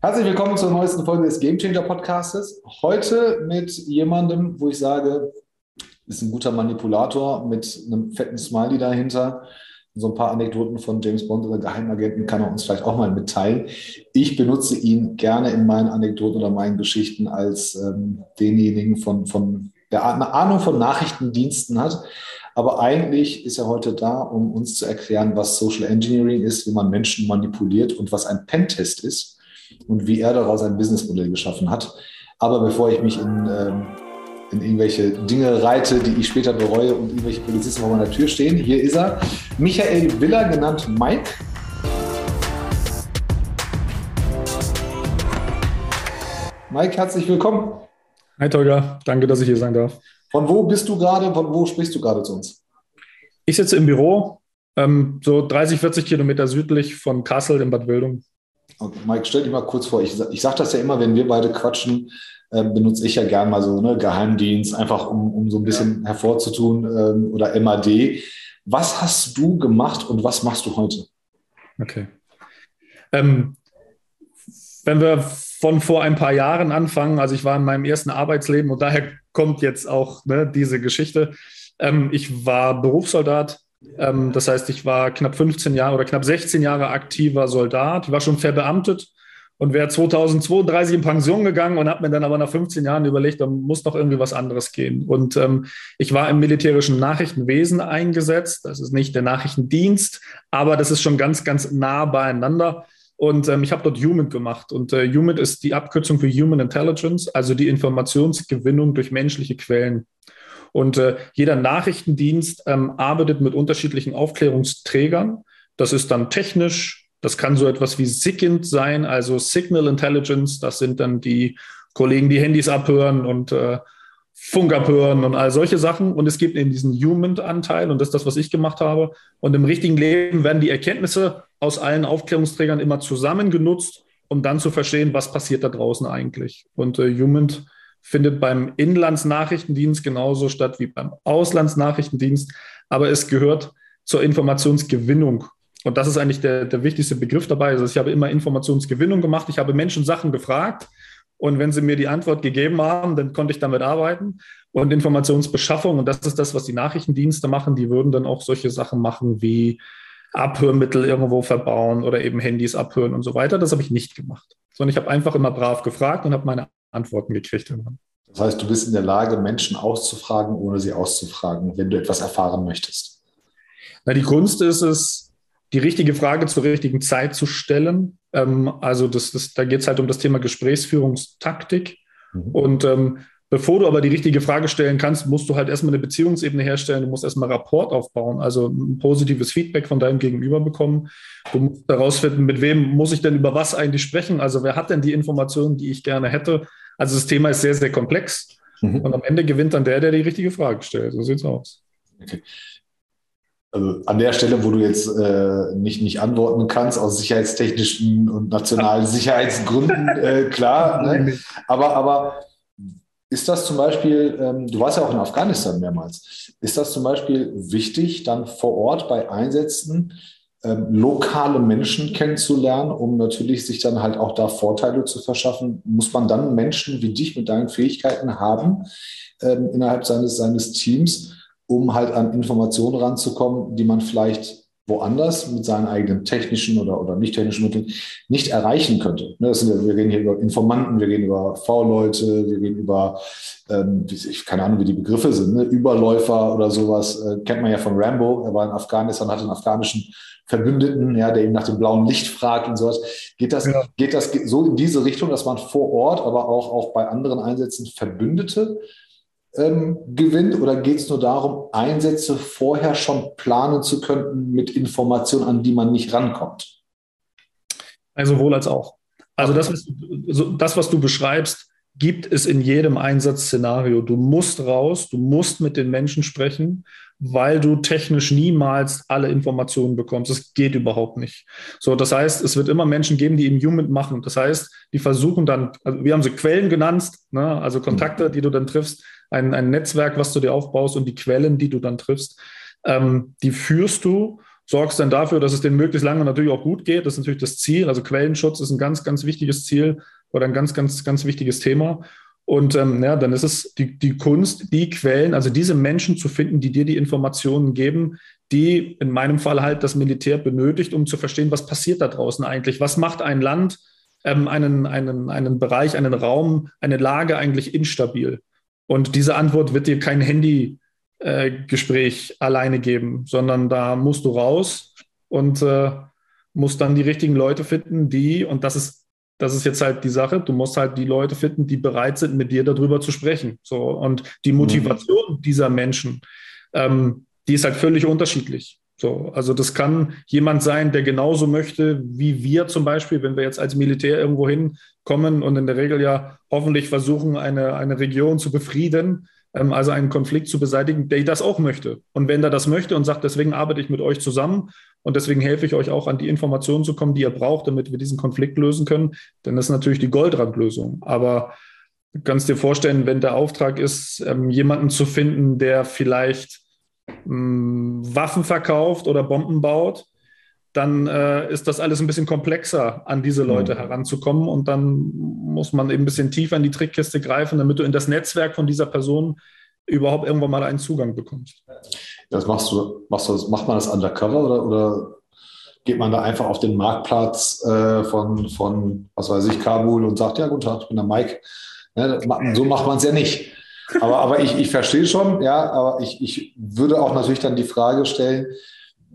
Herzlich willkommen zur neuesten Folge des Game Changer Podcastes. Heute mit jemandem, wo ich sage, ist ein guter Manipulator mit einem fetten Smiley dahinter. So ein paar Anekdoten von James Bond oder Geheimagenten kann er uns vielleicht auch mal mitteilen. Ich benutze ihn gerne in meinen Anekdoten oder meinen Geschichten als ähm, denjenigen von, von der eine Ahnung von Nachrichtendiensten hat. Aber eigentlich ist er heute da, um uns zu erklären, was Social Engineering ist, wie man Menschen manipuliert und was ein Pentest ist und wie er daraus ein Businessmodell geschaffen hat. Aber bevor ich mich in, ähm, in irgendwelche Dinge reite, die ich später bereue und irgendwelche Polizisten vor meiner Tür stehen, hier ist er. Michael Willer, genannt Mike. Mike, herzlich willkommen. Hi Tolga, danke, dass ich hier sein darf. Von wo bist du gerade? Von wo sprichst du gerade zu uns? Ich sitze im Büro, ähm, so 30, 40 Kilometer südlich von Kassel in Bad Wildung. Okay, Mike, stell dich mal kurz vor. Ich, ich sage das ja immer, wenn wir beide quatschen, äh, benutze ich ja gern mal so ne, Geheimdienst, einfach um, um so ein bisschen ja. hervorzutun ähm, oder MAD. Was hast du gemacht und was machst du heute? Okay. Ähm, wenn wir von vor ein paar Jahren anfangen, also ich war in meinem ersten Arbeitsleben und daher kommt jetzt auch ne, diese Geschichte. Ähm, ich war Berufssoldat ähm, das heißt, ich war knapp 15 Jahre oder knapp 16 Jahre aktiver Soldat. War schon verbeamtet und wäre 2032 in Pension gegangen und habe mir dann aber nach 15 Jahren überlegt, da muss doch irgendwie was anderes gehen. Und ähm, ich war im militärischen Nachrichtenwesen eingesetzt. Das ist nicht der Nachrichtendienst, aber das ist schon ganz, ganz nah beieinander. Und ähm, ich habe dort Human gemacht. Und äh, Human ist die Abkürzung für Human Intelligence, also die Informationsgewinnung durch menschliche Quellen. Und äh, jeder Nachrichtendienst ähm, arbeitet mit unterschiedlichen Aufklärungsträgern. Das ist dann technisch, das kann so etwas wie SIGINT sein, also Signal Intelligence. Das sind dann die Kollegen, die Handys abhören und äh, Funk abhören und all solche Sachen. Und es gibt eben diesen Human-Anteil und das ist das, was ich gemacht habe. Und im richtigen Leben werden die Erkenntnisse aus allen Aufklärungsträgern immer zusammen genutzt, um dann zu verstehen, was passiert da draußen eigentlich. Und äh, Human findet beim Inlandsnachrichtendienst genauso statt wie beim Auslandsnachrichtendienst, aber es gehört zur Informationsgewinnung. Und das ist eigentlich der, der wichtigste Begriff dabei. Also ich habe immer Informationsgewinnung gemacht. Ich habe Menschen Sachen gefragt und wenn sie mir die Antwort gegeben haben, dann konnte ich damit arbeiten. Und Informationsbeschaffung, und das ist das, was die Nachrichtendienste machen, die würden dann auch solche Sachen machen wie Abhörmittel irgendwo verbauen oder eben Handys abhören und so weiter. Das habe ich nicht gemacht, sondern ich habe einfach immer brav gefragt und habe meine Antworten gekriegt irgendwann. Das heißt, du bist in der Lage, Menschen auszufragen, ohne sie auszufragen, wenn du etwas erfahren möchtest. Na, die Kunst ist es, die richtige Frage zur richtigen Zeit zu stellen. Ähm, also das, das, da geht es halt um das Thema Gesprächsführungstaktik. Mhm. Und ähm, bevor du aber die richtige Frage stellen kannst, musst du halt erstmal eine Beziehungsebene herstellen. Du musst erstmal Rapport aufbauen, also ein positives Feedback von deinem Gegenüber bekommen. Du musst herausfinden, mit wem muss ich denn über was eigentlich sprechen? Also wer hat denn die Informationen, die ich gerne hätte? Also das Thema ist sehr, sehr komplex. Mhm. Und am Ende gewinnt dann der, der die richtige Frage stellt. So sieht es aus. Okay. Also an der Stelle, wo du jetzt äh, nicht, nicht antworten kannst, aus sicherheitstechnischen und nationalen Sicherheitsgründen, äh, klar. Ne? Aber, aber ist das zum Beispiel, ähm, du warst ja auch in Afghanistan mehrmals, ist das zum Beispiel wichtig, dann vor Ort bei Einsätzen ähm, lokale Menschen kennenzulernen, um natürlich sich dann halt auch da Vorteile zu verschaffen, muss man dann Menschen wie dich mit deinen Fähigkeiten haben ähm, innerhalb seines, seines Teams, um halt an Informationen ranzukommen, die man vielleicht woanders mit seinen eigenen technischen oder, oder nicht technischen Mitteln nicht erreichen könnte. Ne, das sind ja, wir reden hier über Informanten, wir reden über V-Leute, wir reden über, ähm, ich keine Ahnung, wie die Begriffe sind, ne? Überläufer oder sowas, äh, kennt man ja von Rambo. Er war in Afghanistan, hatte einen afghanischen Verbündeten, ja, der ihn nach dem blauen Licht fragt und sowas. Geht das, ja. geht das so in diese Richtung, dass man vor Ort, aber auch, auch bei anderen Einsätzen Verbündete ähm, gewinnt? Oder geht es nur darum, Einsätze vorher schon planen zu können mit Informationen, an die man nicht rankommt? Also sowohl als auch. Also das, was du, das, was du beschreibst, gibt es in jedem Einsatzszenario. Du musst raus, du musst mit den Menschen sprechen, weil du technisch niemals alle Informationen bekommst. Das geht überhaupt nicht. So, das heißt, es wird immer Menschen geben, die im Human machen. Das heißt, die versuchen dann, also wir haben sie Quellen genannt, ne, also Kontakte, die du dann triffst, ein, ein Netzwerk, was du dir aufbaust und die Quellen, die du dann triffst, ähm, die führst du sorgst dann dafür, dass es denen möglichst lange natürlich auch gut geht. Das ist natürlich das Ziel. Also Quellenschutz ist ein ganz, ganz wichtiges Ziel oder ein ganz, ganz, ganz wichtiges Thema. Und ähm, ja, dann ist es die, die Kunst, die Quellen, also diese Menschen zu finden, die dir die Informationen geben, die in meinem Fall halt das Militär benötigt, um zu verstehen, was passiert da draußen eigentlich. Was macht ein Land, ähm, einen, einen, einen Bereich, einen Raum, eine Lage eigentlich instabil? Und diese Antwort wird dir kein Handy-Gespräch äh, alleine geben, sondern da musst du raus und äh, musst dann die richtigen Leute finden, die, und das ist das ist jetzt halt die Sache. Du musst halt die Leute finden, die bereit sind, mit dir darüber zu sprechen. So und die mhm. Motivation mhm. dieser Menschen, ähm, die ist halt völlig unterschiedlich. So, also das kann jemand sein, der genauso möchte wie wir zum Beispiel, wenn wir jetzt als Militär irgendwo hinkommen und in der Regel ja hoffentlich versuchen, eine, eine Region zu befrieden, ähm, also einen Konflikt zu beseitigen, der das auch möchte. Und wenn der das möchte und sagt, deswegen arbeite ich mit euch zusammen und deswegen helfe ich euch auch an die Informationen zu kommen, die ihr braucht, damit wir diesen Konflikt lösen können. Das ist natürlich die Goldrandlösung. Aber du kannst dir vorstellen, wenn der Auftrag ist, ähm, jemanden zu finden, der vielleicht Waffen verkauft oder Bomben baut, dann äh, ist das alles ein bisschen komplexer, an diese Leute mhm. heranzukommen. Und dann muss man eben ein bisschen tiefer in die Trickkiste greifen, damit du in das Netzwerk von dieser Person überhaupt irgendwann mal einen Zugang bekommst. Das machst du, machst du, macht man das undercover oder, oder geht man da einfach auf den Marktplatz äh, von, von, was weiß ich, Kabul und sagt, ja, guten Tag, ich bin der Mike. Ne, so macht man es ja nicht. Aber, aber ich, ich verstehe schon, ja, aber ich, ich würde auch natürlich dann die Frage stellen,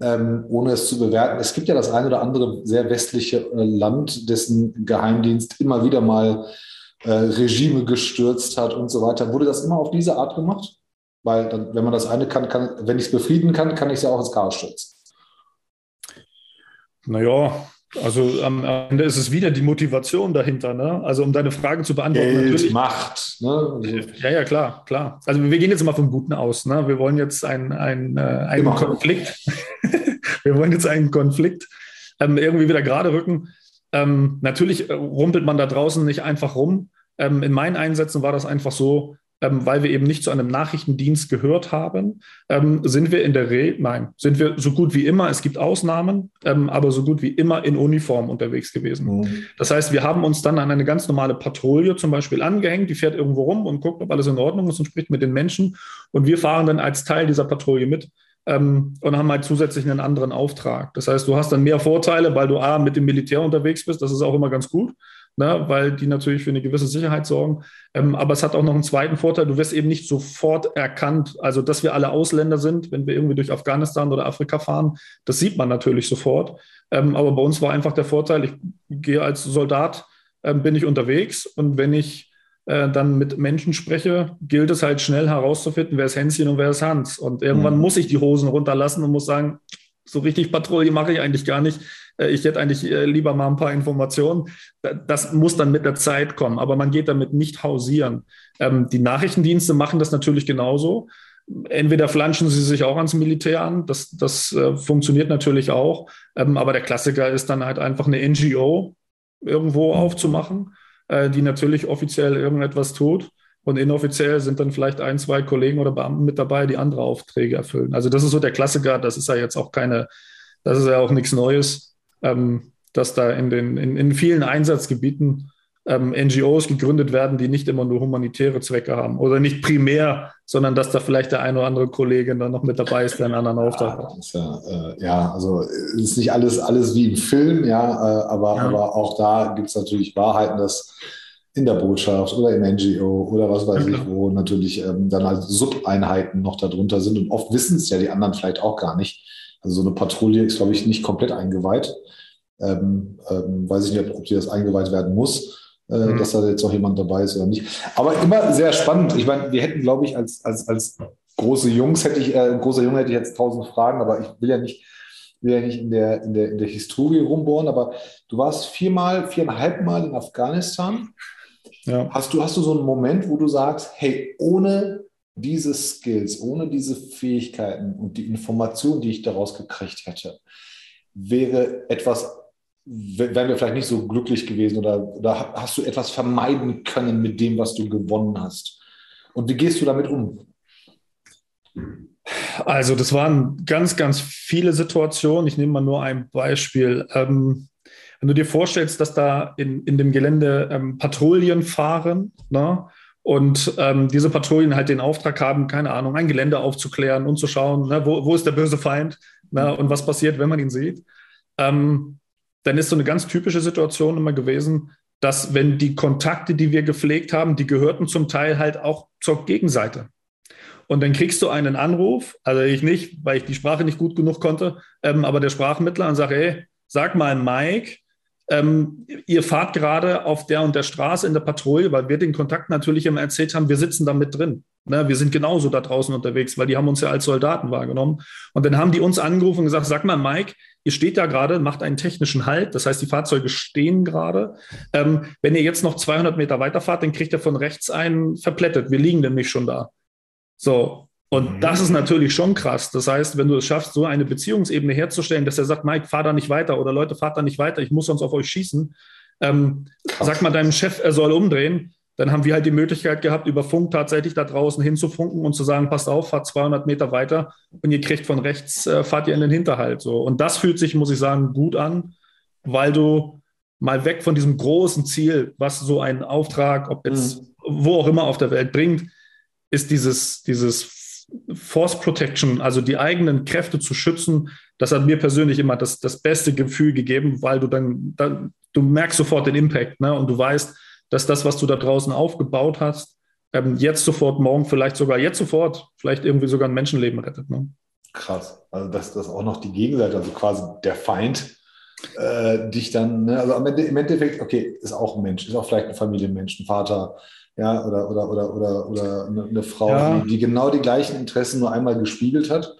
ähm, ohne es zu bewerten. Es gibt ja das ein oder andere sehr westliche äh, Land, dessen Geheimdienst immer wieder mal äh, Regime gestürzt hat und so weiter. Wurde das immer auf diese Art gemacht? Weil dann, wenn man das eine kann, kann wenn ich es befrieden kann, kann ich es ja auch ins Chaos stürzen. Naja, also am Ende ist es wieder die Motivation dahinter. Ne? Also um deine Frage zu beantworten. Geld, natürlich, Macht. Ne? Ja, ja, klar, klar. Also wir gehen jetzt mal vom Guten aus. Ne? Wir wollen jetzt ein, ein, äh, einen Immer. Konflikt. wir wollen jetzt einen Konflikt ähm, irgendwie wieder gerade rücken. Ähm, natürlich rumpelt man da draußen nicht einfach rum. Ähm, in meinen Einsätzen war das einfach so, ähm, weil wir eben nicht zu einem Nachrichtendienst gehört haben, ähm, sind wir in der Regel, nein, sind wir so gut wie immer, es gibt Ausnahmen, ähm, aber so gut wie immer in Uniform unterwegs gewesen. Mhm. Das heißt, wir haben uns dann an eine ganz normale Patrouille zum Beispiel angehängt, die fährt irgendwo rum und guckt, ob alles in Ordnung ist und spricht mit den Menschen. Und wir fahren dann als Teil dieser Patrouille mit. Ähm, und haben halt zusätzlich einen anderen Auftrag. Das heißt, du hast dann mehr Vorteile, weil du A, mit dem Militär unterwegs bist, das ist auch immer ganz gut ne, weil die natürlich für eine gewisse Sicherheit sorgen. Ähm, aber es hat auch noch einen zweiten Vorteil, du wirst eben nicht sofort erkannt. Also, dass wir alle Ausländer sind, wenn wir irgendwie durch Afghanistan oder Afrika fahren, das sieht man natürlich sofort. Ähm, aber bei uns war einfach der Vorteil, ich gehe als Soldat, ähm, bin ich unterwegs und wenn ich äh, dann mit Menschen spreche, gilt es halt schnell herauszufinden, wer ist Hänschen und wer ist Hans. Und irgendwann mhm. muss ich die Hosen runterlassen und muss sagen, so richtig Patrouille mache ich eigentlich gar nicht. Äh, ich hätte eigentlich äh, lieber mal ein paar Informationen. Das muss dann mit der Zeit kommen, aber man geht damit nicht hausieren. Ähm, die Nachrichtendienste machen das natürlich genauso. Entweder flanschen sie sich auch ans Militär an, das, das äh, funktioniert natürlich auch, ähm, aber der Klassiker ist dann halt einfach eine NGO irgendwo aufzumachen, die natürlich offiziell irgendetwas tut. Und inoffiziell sind dann vielleicht ein, zwei Kollegen oder Beamten mit dabei, die andere Aufträge erfüllen. Also das ist so der Klassiker, das ist ja jetzt auch keine, das ist ja auch nichts Neues ähm, dass da in, den, in, in vielen Einsatzgebieten ähm, NGOs gegründet werden, die nicht immer nur humanitäre Zwecke haben oder nicht primär, sondern dass da vielleicht der ein oder andere Kollege dann noch mit dabei ist, der einen anderen Auftrag ja, hat. Ja, äh, ja, also es ist nicht alles, alles wie im Film, ja, äh, aber, ja. aber auch da gibt es natürlich Wahrheiten, dass in der Botschaft oder im NGO oder was weiß ich, wo natürlich ähm, dann halt Sub-Einheiten noch darunter sind und oft wissen es ja die anderen vielleicht auch gar nicht. Also so eine Patrouille ist, glaube ich, nicht komplett eingeweiht. Ähm, ähm, weiß ich nicht, ob, sie das eingeweiht werden muss, äh, mhm. dass da jetzt auch jemand dabei ist oder nicht. Aber immer sehr spannend. Ich meine, wir hätten, glaube ich, als, als, als große Jungs hätte ich, äh, großer Junge hätte ich jetzt tausend Fragen, aber ich will ja nicht, will ja nicht in der, in der, in der Historie rumbohren, aber du warst viermal, viereinhalb Mal in Afghanistan. Ja. Hast, du, hast du so einen Moment, wo du sagst, hey, ohne diese Skills, ohne diese Fähigkeiten und die Information, die ich daraus gekriegt hätte, wäre etwas, wären wir vielleicht nicht so glücklich gewesen oder, oder hast du etwas vermeiden können mit dem, was du gewonnen hast? Und wie gehst du damit um? Also, das waren ganz, ganz viele Situationen. Ich nehme mal nur ein Beispiel. Ähm, wenn du dir vorstellst, dass da in, in dem Gelände ähm, Patrouillen fahren, ne? Und ähm, diese Patrouillen halt den Auftrag haben, keine Ahnung, ein Gelände aufzuklären und zu schauen, ne, wo, wo ist der böse Feind ne, und was passiert, wenn man ihn sieht, ähm, dann ist so eine ganz typische Situation immer gewesen, dass wenn die Kontakte, die wir gepflegt haben, die gehörten zum Teil halt auch zur Gegenseite. Und dann kriegst du einen Anruf, also ich nicht, weil ich die Sprache nicht gut genug konnte, ähm, aber der Sprachmittler und sage, ey, sag mal Mike, ähm, ihr fahrt gerade auf der und der Straße in der Patrouille, weil wir den Kontakt natürlich immer erzählt haben, wir sitzen da mit drin. Ne? Wir sind genauso da draußen unterwegs, weil die haben uns ja als Soldaten wahrgenommen. Und dann haben die uns angerufen und gesagt, sag mal Mike, ihr steht da gerade, macht einen technischen Halt, das heißt, die Fahrzeuge stehen gerade. Ähm, wenn ihr jetzt noch 200 Meter weiterfahrt, dann kriegt ihr von rechts einen verplättet. Wir liegen nämlich schon da. So. Und mhm. das ist natürlich schon krass. Das heißt, wenn du es schaffst, so eine Beziehungsebene herzustellen, dass er sagt, Mike, fahr da nicht weiter oder Leute, fahrt da nicht weiter, ich muss sonst auf euch schießen. Ähm, sag mal deinem Chef, er soll umdrehen. Dann haben wir halt die Möglichkeit gehabt, über Funk tatsächlich da draußen hinzufunken und zu sagen, passt auf, fahrt 200 Meter weiter und ihr kriegt von rechts, äh, fahrt ihr in den Hinterhalt. So. Und das fühlt sich, muss ich sagen, gut an, weil du mal weg von diesem großen Ziel, was so ein Auftrag, ob jetzt mhm. wo auch immer auf der Welt bringt, ist dieses, dieses Force Protection, also die eigenen Kräfte zu schützen, das hat mir persönlich immer das, das beste Gefühl gegeben, weil du dann, dann du merkst sofort den Impact ne? und du weißt, dass das, was du da draußen aufgebaut hast, ähm, jetzt sofort, morgen vielleicht sogar jetzt sofort, vielleicht irgendwie sogar ein Menschenleben rettet. Ne? Krass. Also dass das auch noch die Gegenseite, also quasi der Feind, äh, dich dann, ne? also im Endeffekt, okay, ist auch ein Mensch, ist auch vielleicht ein Familienmensch, ein Vater, ja, oder, oder, oder, oder, oder eine, eine Frau, ja. die, die, genau die gleichen Interessen nur einmal gespiegelt hat,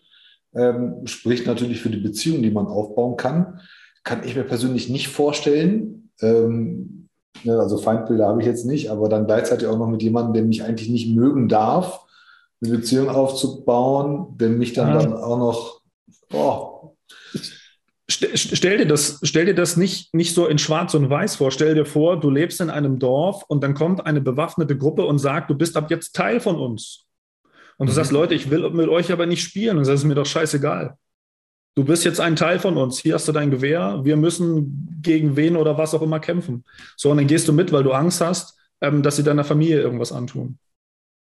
ähm, spricht natürlich für die Beziehung, die man aufbauen kann. Kann ich mir persönlich nicht vorstellen. Ähm, ne, also Feindbilder habe ich jetzt nicht, aber dann gleichzeitig auch noch mit jemandem, der mich eigentlich nicht mögen darf, eine Beziehung aufzubauen, der mich dann, ja. dann auch noch, oh, Stell dir das, stell dir das nicht, nicht so in Schwarz und Weiß vor. Stell dir vor, du lebst in einem Dorf und dann kommt eine bewaffnete Gruppe und sagt, du bist ab jetzt Teil von uns. Und du mhm. sagst, Leute, ich will mit euch aber nicht spielen. Und das ist mir doch scheißegal. Du bist jetzt ein Teil von uns. Hier hast du dein Gewehr. Wir müssen gegen wen oder was auch immer kämpfen. So, und dann gehst du mit, weil du Angst hast, ähm, dass sie deiner Familie irgendwas antun.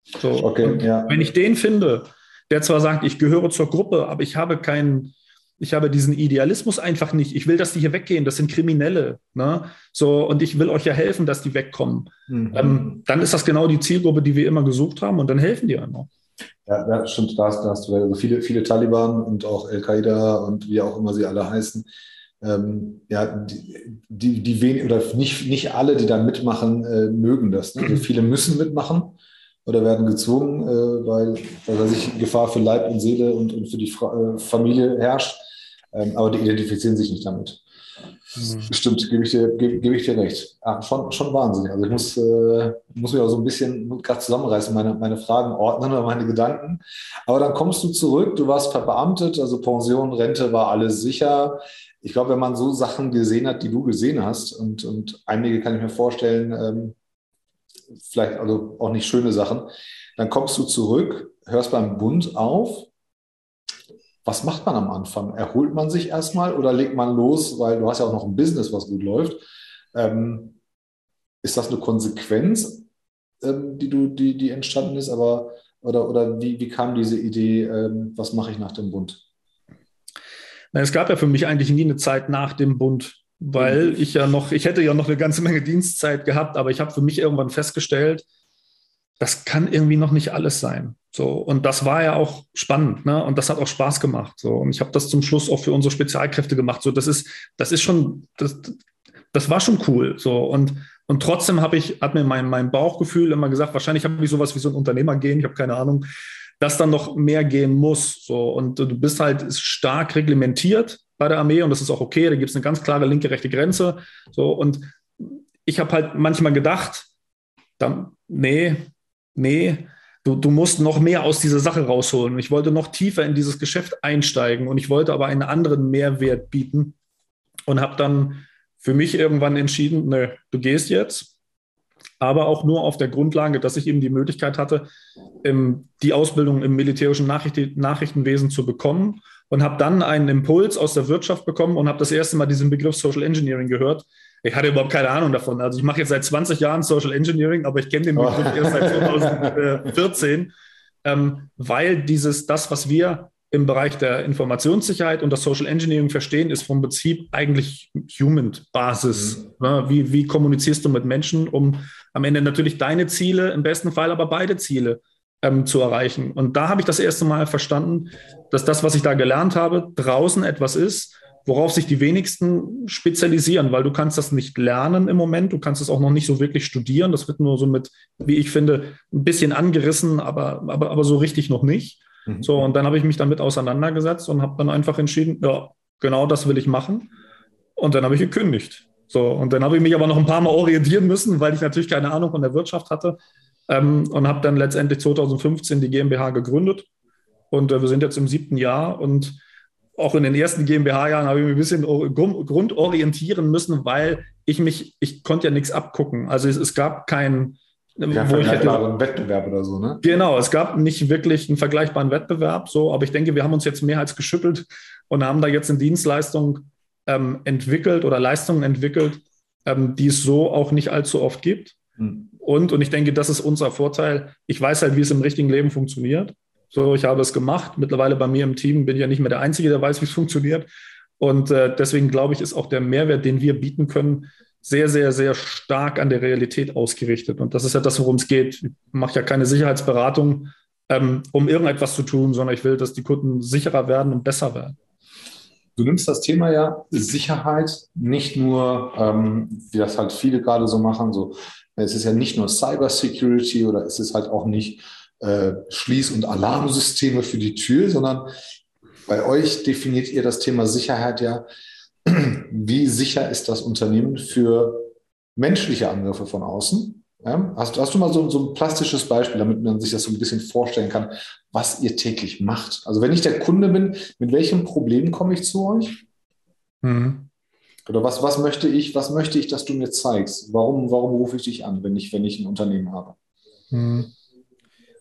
So, okay, ja. Wenn ich den finde, der zwar sagt, ich gehöre zur Gruppe, aber ich habe keinen ich habe diesen Idealismus einfach nicht. Ich will, dass die hier weggehen. Das sind Kriminelle. Ne? So, und ich will euch ja helfen, dass die wegkommen. Mhm. Ähm, dann ist das genau die Zielgruppe, die wir immer gesucht haben und dann helfen die einfach. Ja, ja stimmt, da hast, da hast du also viele, viele Taliban und auch Al-Qaida und wie auch immer sie alle heißen. Ähm, ja, die, die, die wenig oder nicht, nicht alle, die da mitmachen, äh, mögen das. Ne? Also viele müssen mitmachen oder werden gezwungen, äh, weil, weil sich Gefahr für Leib und Seele und, und für die Fra äh, Familie herrscht. Ähm, aber die identifizieren sich nicht damit. Mhm. Stimmt, gebe ich dir, gebe, gebe ich dir recht. Ah, schon, schon Wahnsinn. Also ich muss, äh, muss mich auch so ein bisschen gerade zusammenreißen, meine, meine Fragen ordnen oder meine Gedanken. Aber dann kommst du zurück, du warst verbeamtet, also Pension, Rente war alles sicher. Ich glaube, wenn man so Sachen gesehen hat, die du gesehen hast, und, und einige kann ich mir vorstellen, ähm, vielleicht also auch nicht schöne Sachen, dann kommst du zurück, hörst beim Bund auf was macht man am Anfang? Erholt man sich erstmal oder legt man los, weil du hast ja auch noch ein Business, was gut läuft. Ähm, ist das eine Konsequenz, ähm, die, du, die, die entstanden ist? Aber, oder oder wie, wie kam diese Idee, ähm, was mache ich nach dem Bund? Na, es gab ja für mich eigentlich nie eine Zeit nach dem Bund, weil mhm. ich ja noch, ich hätte ja noch eine ganze Menge Dienstzeit gehabt, aber ich habe für mich irgendwann festgestellt, das kann irgendwie noch nicht alles sein. So, und das war ja auch spannend, ne? Und das hat auch Spaß gemacht. So, und ich habe das zum Schluss auch für unsere Spezialkräfte gemacht. So, das ist, das ist schon, das, das war schon cool. So, und, und trotzdem habe ich, hat mir mein, mein Bauchgefühl immer gesagt, wahrscheinlich habe ich sowas wie so ein Unternehmer gehen, ich habe keine Ahnung, dass dann noch mehr gehen muss. So, und du bist halt stark reglementiert bei der Armee und das ist auch okay. Da gibt es eine ganz klare linke, rechte Grenze. So, und ich habe halt manchmal gedacht, dann, nee, nee, du, du musst noch mehr aus dieser Sache rausholen. Ich wollte noch tiefer in dieses Geschäft einsteigen und ich wollte aber einen anderen Mehrwert bieten und habe dann für mich irgendwann entschieden, nö, du gehst jetzt. aber auch nur auf der Grundlage, dass ich eben die Möglichkeit hatte, die Ausbildung im militärischen Nachrichtenwesen zu bekommen und habe dann einen Impuls aus der Wirtschaft bekommen und habe das erste Mal diesen Begriff Social Engineering gehört. Ich hatte überhaupt keine Ahnung davon. Also ich mache jetzt seit 20 Jahren Social Engineering, aber ich kenne den Begriff oh. erst seit 2014, ähm, weil dieses, das, was wir im Bereich der Informationssicherheit und das Social Engineering verstehen, ist vom Prinzip eigentlich Human-Basis. Mhm. Ne? Wie, wie kommunizierst du mit Menschen, um am Ende natürlich deine Ziele, im besten Fall aber beide Ziele ähm, zu erreichen. Und da habe ich das erste Mal verstanden, dass das, was ich da gelernt habe, draußen etwas ist, worauf sich die wenigsten spezialisieren, weil du kannst das nicht lernen im Moment, du kannst es auch noch nicht so wirklich studieren. Das wird nur so mit, wie ich finde, ein bisschen angerissen, aber, aber, aber so richtig noch nicht. Mhm. So, und dann habe ich mich damit auseinandergesetzt und habe dann einfach entschieden, ja, genau das will ich machen. Und dann habe ich gekündigt. So, und dann habe ich mich aber noch ein paar Mal orientieren müssen, weil ich natürlich keine Ahnung von der Wirtschaft hatte. Ähm, und habe dann letztendlich 2015 die GmbH gegründet. Und äh, wir sind jetzt im siebten Jahr und auch in den ersten GmbH-Jahren habe ich mich ein bisschen grundorientieren müssen, weil ich mich, ich konnte ja nichts abgucken. Also es, es gab keinen ja, vergleichbaren hätte, Wettbewerb oder so, ne? Genau, es gab nicht wirklich einen vergleichbaren Wettbewerb, so, aber ich denke, wir haben uns jetzt mehr als geschüttelt und haben da jetzt eine Dienstleistung ähm, entwickelt oder Leistungen entwickelt, ähm, die es so auch nicht allzu oft gibt. Hm. Und, und ich denke, das ist unser Vorteil. Ich weiß halt, wie es im richtigen Leben funktioniert. So, ich habe es gemacht. Mittlerweile bei mir im Team bin ich ja nicht mehr der Einzige, der weiß, wie es funktioniert. Und äh, deswegen glaube ich, ist auch der Mehrwert, den wir bieten können, sehr, sehr, sehr stark an der Realität ausgerichtet. Und das ist ja das, worum es geht. Ich mache ja keine Sicherheitsberatung, ähm, um irgendetwas zu tun, sondern ich will, dass die Kunden sicherer werden und besser werden. Du nimmst das Thema ja Sicherheit nicht nur, ähm, wie das halt viele gerade so machen, so es ist ja nicht nur Cybersecurity oder es ist halt auch nicht äh, Schließ- und Alarmsysteme für die Tür, sondern bei euch definiert ihr das Thema Sicherheit ja wie sicher ist das Unternehmen für menschliche Angriffe von außen? Ja? Hast, hast, du mal so, so, ein plastisches Beispiel, damit man sich das so ein bisschen vorstellen kann, was ihr täglich macht? Also wenn ich der Kunde bin, mit welchem Problem komme ich zu euch? Mhm. Oder was, was möchte ich, was möchte ich, dass du mir zeigst? Warum, warum rufe ich dich an, wenn ich, wenn ich ein Unternehmen habe? Mhm.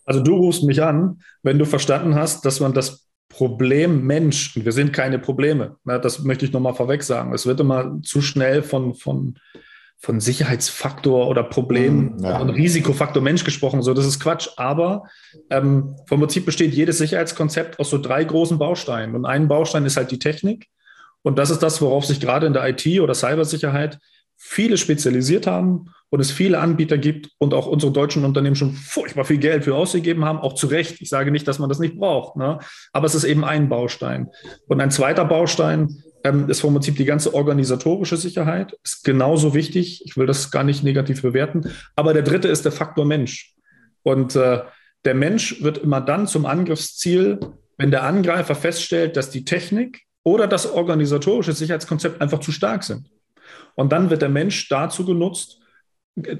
Also du rufst mich an, wenn du verstanden hast, dass man das Problem Mensch, und wir sind keine Probleme, das möchte ich nochmal vorweg sagen. Es wird immer zu schnell von, von, von Sicherheitsfaktor oder Problem hm, ja. und Risikofaktor Mensch gesprochen. So, das ist Quatsch. Aber ähm, vom Prinzip besteht jedes Sicherheitskonzept aus so drei großen Bausteinen. Und ein Baustein ist halt die Technik. Und das ist das, worauf sich gerade in der IT oder Cybersicherheit viele spezialisiert haben und es viele Anbieter gibt und auch unsere deutschen Unternehmen schon furchtbar viel Geld für ausgegeben haben, auch zu Recht. Ich sage nicht, dass man das nicht braucht, ne? aber es ist eben ein Baustein. Und ein zweiter Baustein ähm, ist vom Prinzip die ganze organisatorische Sicherheit, ist genauso wichtig. Ich will das gar nicht negativ bewerten. Aber der dritte ist der Faktor Mensch. Und äh, der Mensch wird immer dann zum Angriffsziel, wenn der Angreifer feststellt, dass die Technik oder das organisatorische Sicherheitskonzept einfach zu stark sind. Und dann wird der Mensch dazu genutzt,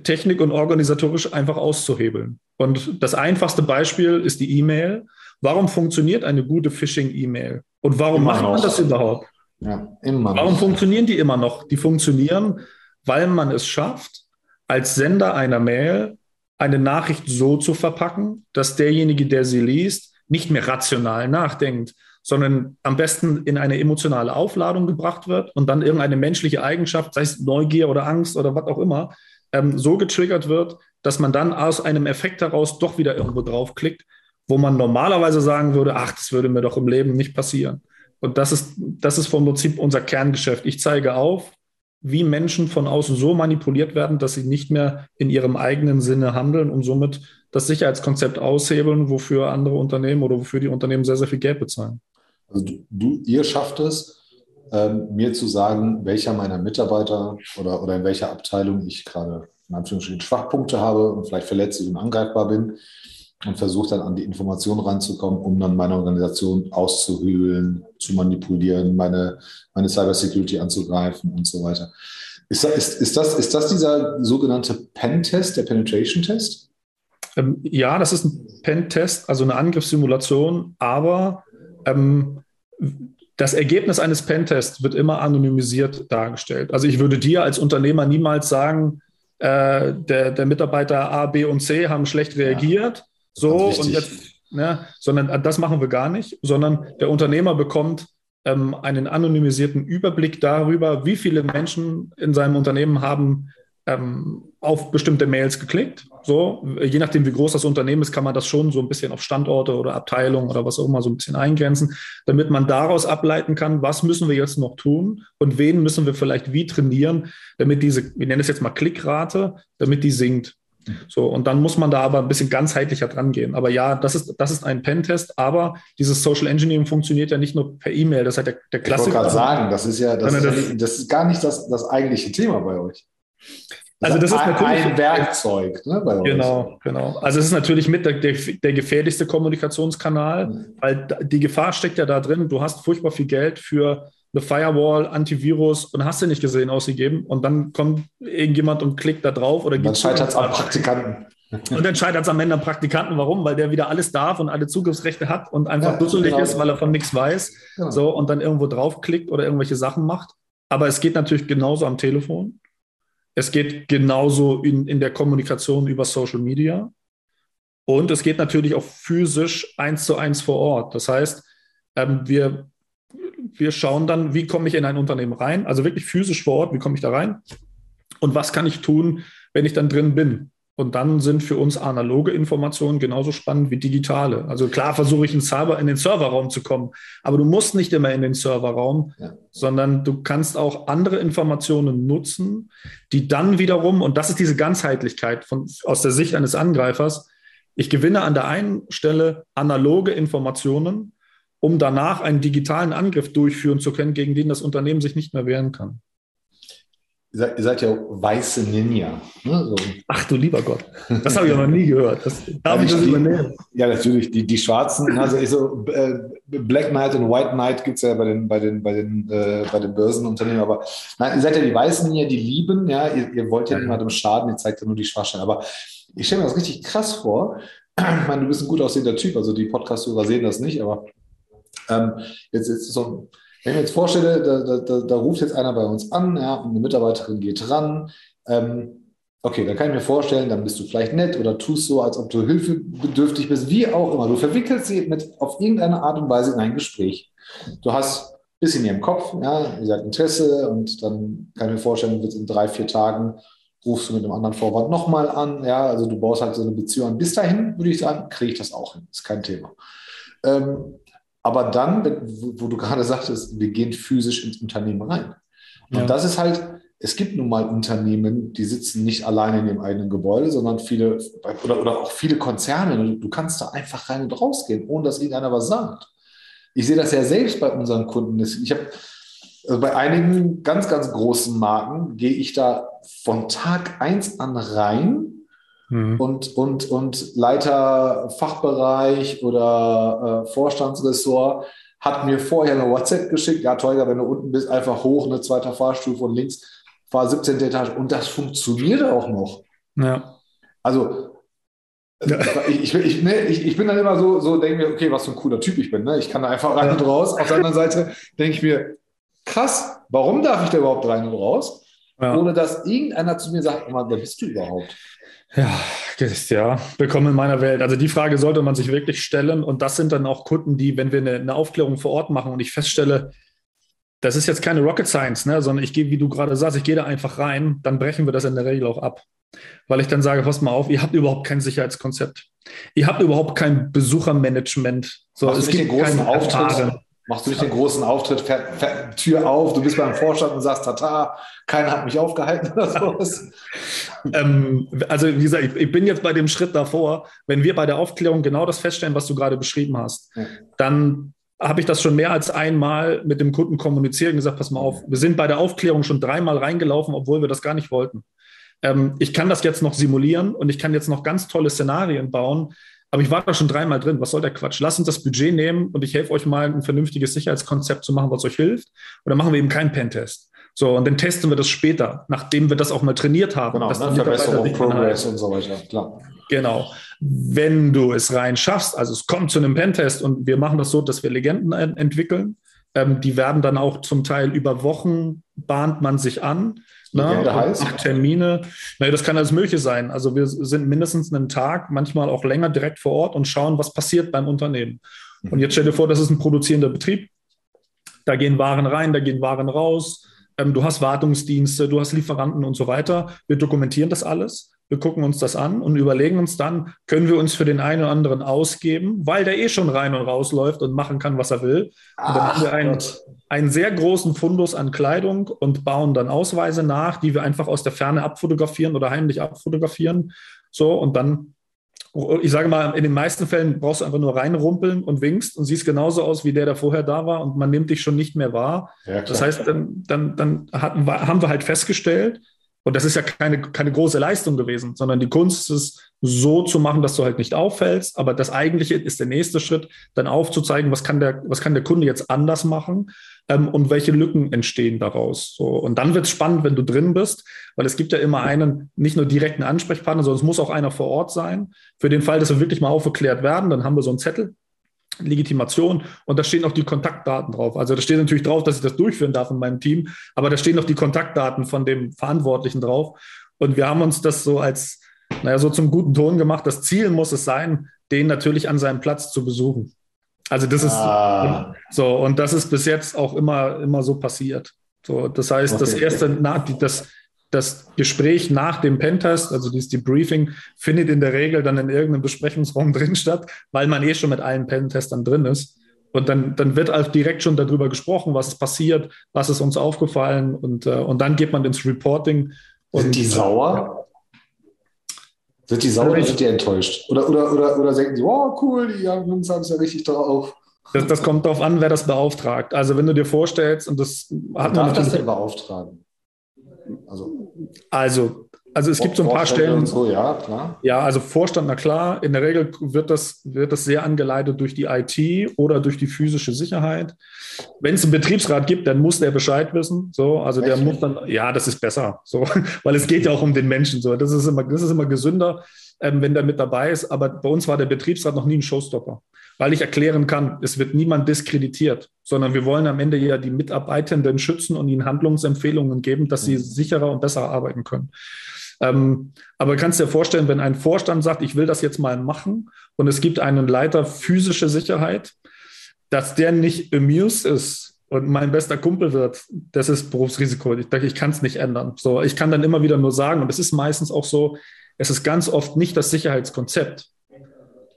Technik und organisatorisch einfach auszuhebeln. Und das einfachste Beispiel ist die E-Mail. Warum funktioniert eine gute Phishing-E-Mail? Und warum immer macht man noch. das überhaupt? Ja, immer warum noch. funktionieren die immer noch? Die funktionieren, weil man es schafft, als Sender einer Mail eine Nachricht so zu verpacken, dass derjenige, der sie liest, nicht mehr rational nachdenkt, sondern am besten in eine emotionale Aufladung gebracht wird und dann irgendeine menschliche Eigenschaft, sei es Neugier oder Angst oder was auch immer, ähm, so getriggert wird, dass man dann aus einem Effekt heraus doch wieder irgendwo draufklickt, wo man normalerweise sagen würde, ach, das würde mir doch im Leben nicht passieren. Und das ist, das ist vom Prinzip unser Kerngeschäft. Ich zeige auf, wie Menschen von außen so manipuliert werden, dass sie nicht mehr in ihrem eigenen Sinne handeln und somit das Sicherheitskonzept aushebeln, wofür andere Unternehmen oder wofür die Unternehmen sehr, sehr viel Geld bezahlen. Also du, ihr schafft es, ähm, mir zu sagen, welcher meiner Mitarbeiter oder, oder in welcher Abteilung ich gerade in Anführungsstrichen Schwachpunkte habe und vielleicht verletzlich und angreifbar bin und versuche dann an die Informationen ranzukommen, um dann meine Organisation auszuhöhlen, zu manipulieren, meine, meine Cybersecurity anzugreifen und so weiter. Ist, ist, ist, das, ist das dieser sogenannte Pen-Test, der Penetration-Test? Ähm, ja, das ist ein Pen-Test, also eine Angriffssimulation, aber ähm, das Ergebnis eines Pentests wird immer anonymisiert dargestellt. Also ich würde dir als Unternehmer niemals sagen, äh, der, der Mitarbeiter A, B und C haben schlecht reagiert. Ja, so und jetzt, ne, sondern das machen wir gar nicht, sondern der Unternehmer bekommt ähm, einen anonymisierten Überblick darüber, wie viele Menschen in seinem Unternehmen haben ähm, auf bestimmte Mails geklickt. So, je nachdem, wie groß das Unternehmen ist, kann man das schon so ein bisschen auf Standorte oder Abteilungen oder was auch immer so ein bisschen eingrenzen, damit man daraus ableiten kann, was müssen wir jetzt noch tun und wen müssen wir vielleicht wie trainieren, damit diese, wir nennen es jetzt mal Klickrate, damit die sinkt. So, und dann muss man da aber ein bisschen ganzheitlicher dran gehen. Aber ja, das ist, das ist ein Pentest, aber dieses Social Engineering funktioniert ja nicht nur per E-Mail. Das ist halt der, der Klassiker. Ich wollte gerade sagen, das ist ja das, ist, das ist gar nicht das, das eigentliche Thema bei euch. Also das ist natürlich ein Werkzeug ne, Genau, genau. Also es ist natürlich mit der, der, der gefährlichste Kommunikationskanal, mhm. weil die Gefahr steckt ja da drin. Du hast furchtbar viel Geld für eine Firewall, Antivirus und hast du nicht gesehen ausgegeben und dann kommt irgendjemand und klickt da drauf oder dann scheitert es am Praktikanten. Und dann scheitert es am Ende am Praktikanten. Warum? Weil der wieder alles darf und alle Zugriffsrechte hat und einfach ja, dusselig genau. ist, weil er von nichts weiß. Genau. So und dann irgendwo draufklickt oder irgendwelche Sachen macht. Aber es geht natürlich genauso am Telefon. Es geht genauso in, in der Kommunikation über Social Media. Und es geht natürlich auch physisch eins zu eins vor Ort. Das heißt, ähm, wir, wir schauen dann, wie komme ich in ein Unternehmen rein, also wirklich physisch vor Ort, wie komme ich da rein und was kann ich tun, wenn ich dann drin bin. Und dann sind für uns analoge Informationen genauso spannend wie digitale. Also klar versuche ich in, Server, in den Serverraum zu kommen, aber du musst nicht immer in den Serverraum, ja. sondern du kannst auch andere Informationen nutzen, die dann wiederum, und das ist diese Ganzheitlichkeit von, aus der Sicht eines Angreifers, ich gewinne an der einen Stelle analoge Informationen, um danach einen digitalen Angriff durchführen zu können, gegen den das Unternehmen sich nicht mehr wehren kann. Ihr seid, ja weiße Ninja. Ne? So. Ach du lieber Gott, das habe ich noch nie gehört. Das, darf ich das übernehmen? Ja, natürlich. Die, die Schwarzen, also ich so, äh, Black Knight und White Knight gibt es ja bei den, bei, den, bei, den, äh, bei den Börsenunternehmen. Aber nein, ihr seid ja die weißen Ninja, die lieben. Ja, ihr, ihr wollt ja, ja niemandem schaden, ihr zeigt ja nur die Schwachstellen. Aber ich stelle mir das richtig krass vor. Ich meine, du bist ein gut aussehender Typ, also die Podcast-Hörer sehen das nicht, aber ähm, jetzt ist so ein wenn ich mir jetzt vorstelle, da, da, da, ruft jetzt einer bei uns an, ja, und eine Mitarbeiterin geht ran, ähm, okay, dann kann ich mir vorstellen, dann bist du vielleicht nett oder tust so, als ob du hilfebedürftig bist, wie auch immer. Du verwickelst sie mit auf irgendeine Art und Weise in ein Gespräch. Du hast ein bisschen in ihrem Kopf, ja, sie hat Interesse und dann kann ich mir vorstellen, wirst in drei, vier Tagen rufst du mit einem anderen Vorwand nochmal an, ja, also du baust halt so eine Beziehung. Bis dahin würde ich sagen, kriege ich das auch hin, ist kein Thema. Ähm, aber dann, wo du gerade sagtest, wir gehen physisch ins Unternehmen rein. Und ja. das ist halt, es gibt nun mal Unternehmen, die sitzen nicht alleine in dem eigenen Gebäude, sondern viele oder, oder auch viele Konzerne. Du kannst da einfach rein und rausgehen, ohne dass irgendeiner was sagt. Ich sehe das ja selbst bei unseren Kunden. Ich habe also bei einigen ganz, ganz großen Marken gehe ich da von Tag eins an rein mhm. und, und, und Leiter Fachbereich oder äh, Vorstandsressort hat mir vorher eine WhatsApp geschickt, ja, Teuger, wenn du unten bist, einfach hoch, eine zweite Fahrstuhl von links, fahr 17. Etage und das funktioniert auch noch. Ja. Also ja. Ich, ich, ne, ich, ich, bin dann immer so, so denke mir, okay, was für ein cooler Typ ich bin. Ne? Ich kann da einfach rein und raus. Auf der anderen Seite denke ich mir, krass, warum darf ich da überhaupt rein und raus? Ja. Ohne dass irgendeiner zu mir sagt, wer bist du überhaupt? Ja, ja, willkommen in meiner Welt. Also die Frage sollte man sich wirklich stellen. Und das sind dann auch Kunden, die, wenn wir eine, eine Aufklärung vor Ort machen und ich feststelle, das ist jetzt keine Rocket Science, ne, sondern ich gehe, wie du gerade sagst, ich gehe da einfach rein, dann brechen wir das in der Regel auch ab. Weil ich dann sage, pass mal auf, ihr habt überhaupt kein Sicherheitskonzept. Ihr habt überhaupt kein Besuchermanagement. So, es gibt keinen Auftritt. Machst du nicht den großen Auftritt, fährt, fährt, Tür auf, du bist beim Vorstand und sagst, tata, keiner hat mich aufgehalten oder sowas? ähm, also wie gesagt, ich, ich, bin jetzt bei dem Schritt davor, wenn wir bei der Aufklärung genau das feststellen, was du gerade beschrieben hast, ja. dann habe ich das schon mehr als einmal mit dem Kunden kommuniziert und gesagt, pass mal auf, wir sind bei der Aufklärung schon dreimal reingelaufen, obwohl wir das gar nicht wollten. Ähm, ich kann das jetzt noch simulieren und ich kann jetzt noch ganz tolle Szenarien bauen, aber ich war da schon dreimal drin. Was soll der Quatsch? Lass uns das Budget nehmen und ich helfe euch mal, ein vernünftiges Sicherheitskonzept zu machen, was euch hilft. Oder machen wir eben keinen Pentest. So, und dann testen wir das später, nachdem wir das auch mal trainiert haben. Genau, ne? Verbesserung, Progress und so weiter, klar. Genau. Wenn du es rein schaffst, also es kommt zu einem Pentest und wir machen das so, dass wir Legenden entwickeln, ähm, die werden dann auch zum Teil über Wochen bahnt man sich an. Na, ne? heißt? Termine. Naja, das kann alles Mögliche sein. Also wir sind mindestens einen Tag, manchmal auch länger direkt vor Ort und schauen, was passiert beim Unternehmen. Mhm. Und jetzt stell dir vor, das ist ein produzierender Betrieb. Da gehen Waren rein, da gehen Waren raus. Ähm, du hast Wartungsdienste, du hast Lieferanten und so weiter. Wir dokumentieren das alles. Wir gucken uns das an und überlegen uns dann, können wir uns für den einen oder anderen ausgeben, weil der eh schon rein und raus läuft und machen kann, was er will. Und dann haben wir einen, einen sehr großen Fundus an Kleidung und bauen dann Ausweise nach, die wir einfach aus der Ferne abfotografieren oder heimlich abfotografieren. So, und dann ich sage mal, in den meisten Fällen brauchst du einfach nur reinrumpeln und winkst und siehst genauso aus wie der, der vorher da war und man nimmt dich schon nicht mehr wahr. Ja, das heißt, dann, dann, dann hatten, haben wir halt festgestellt, und das ist ja keine, keine große Leistung gewesen, sondern die Kunst ist es so zu machen, dass du halt nicht auffällst. Aber das eigentliche ist der nächste Schritt, dann aufzuzeigen, was kann der, was kann der Kunde jetzt anders machen ähm, und welche Lücken entstehen daraus. So, und dann wird es spannend, wenn du drin bist, weil es gibt ja immer einen, nicht nur direkten Ansprechpartner, sondern es muss auch einer vor Ort sein. Für den Fall, dass wir wirklich mal aufgeklärt werden, dann haben wir so einen Zettel, Legitimation und da stehen auch die Kontaktdaten drauf. Also da steht natürlich drauf, dass ich das durchführen darf in meinem Team, aber da stehen auch die Kontaktdaten von dem Verantwortlichen drauf. Und wir haben uns das so als, naja, so zum guten Ton gemacht. Das Ziel muss es sein, den natürlich an seinem Platz zu besuchen. Also das ah. ist so, und das ist bis jetzt auch immer, immer so passiert. So, das heißt, okay. das erste, das, das Gespräch nach dem Pentest, also dieses Debriefing, findet in der Regel dann in irgendeinem Besprechungsraum drin statt, weil man eh schon mit allen Pentestern drin ist. Und dann, dann wird halt direkt schon darüber gesprochen, was ist passiert, was ist uns aufgefallen und, äh, und dann geht man ins Reporting. Und, sind die sauer? Sind die sauer oder sind die enttäuscht? Oder, oder, oder, oder denken die, oh cool, die Jungs haben es ja richtig drauf. Das, das kommt darauf an, wer das beauftragt. Also wenn du dir vorstellst, und das hat man. Darf das denn beauftragen? Also, also, also es gibt so ein paar Stellen. So, ja, klar. Ja, also Vorstand, na klar. In der Regel wird das, wird das sehr angeleitet durch die IT oder durch die physische Sicherheit. Wenn es einen Betriebsrat gibt, dann muss der Bescheid wissen. So, also Echt? der muss dann, ja, das ist besser. So, weil es geht ja auch um den Menschen. So, das ist immer, das ist immer gesünder, ähm, wenn der mit dabei ist. Aber bei uns war der Betriebsrat noch nie ein Showstopper weil ich erklären kann, es wird niemand diskreditiert, sondern wir wollen am Ende ja die Mitarbeitenden schützen und ihnen Handlungsempfehlungen geben, dass sie mhm. sicherer und besser arbeiten können. Ähm, aber kannst dir vorstellen, wenn ein Vorstand sagt, ich will das jetzt mal machen und es gibt einen Leiter physische Sicherheit, dass der nicht amused ist und mein bester Kumpel wird, das ist Berufsrisiko. Ich, ich kann es nicht ändern. So, ich kann dann immer wieder nur sagen, und es ist meistens auch so, es ist ganz oft nicht das Sicherheitskonzept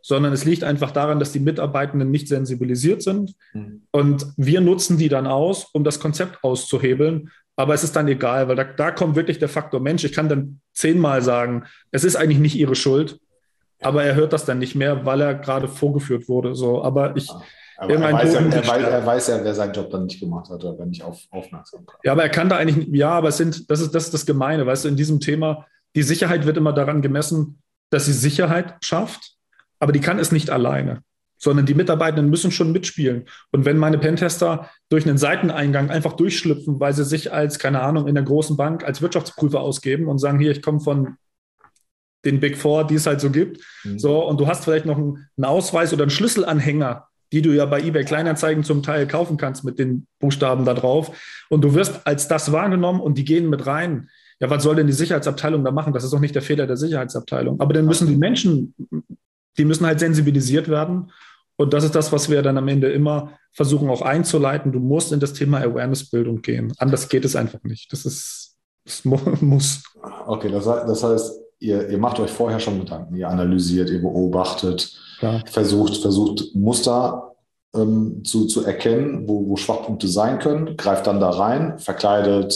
sondern es liegt einfach daran, dass die Mitarbeitenden nicht sensibilisiert sind. Mhm. Und wir nutzen die dann aus, um das Konzept auszuhebeln. Aber es ist dann egal, weil da, da kommt wirklich der Faktor Mensch. Ich kann dann zehnmal sagen, es ist eigentlich nicht ihre Schuld, aber er hört das dann nicht mehr, weil er gerade vorgeführt wurde. So, aber ich. Aber er weiß, ja, er, weiß, er weiß, ja, wer seinen Job dann nicht gemacht hat oder nicht auf, aufmerksam war. Ja, aber er kann da eigentlich, ja, aber es sind, das ist, das ist das Gemeine, weißt du, in diesem Thema, die Sicherheit wird immer daran gemessen, dass sie Sicherheit schafft aber die kann es nicht alleine, sondern die Mitarbeitenden müssen schon mitspielen. Und wenn meine Pentester durch einen Seiteneingang einfach durchschlüpfen, weil sie sich als, keine Ahnung, in der großen Bank als Wirtschaftsprüfer ausgeben und sagen, hier, ich komme von den Big Four, die es halt so gibt. Mhm. So, und du hast vielleicht noch einen, einen Ausweis oder einen Schlüsselanhänger, die du ja bei eBay Kleinanzeigen zum Teil kaufen kannst mit den Buchstaben da drauf. Und du wirst als das wahrgenommen und die gehen mit rein. Ja, was soll denn die Sicherheitsabteilung da machen? Das ist doch nicht der Fehler der Sicherheitsabteilung. Aber dann müssen die Menschen die müssen halt sensibilisiert werden. Und das ist das, was wir dann am Ende immer versuchen auch einzuleiten. Du musst in das Thema Awareness-Bildung gehen. Anders geht es einfach nicht. Das ist, das muss. Okay, das, das heißt, ihr, ihr macht euch vorher schon Gedanken. Ihr analysiert, ihr beobachtet, Klar. versucht, versucht Muster ähm, zu, zu erkennen, wo, wo Schwachpunkte sein können, greift dann da rein, verkleidet,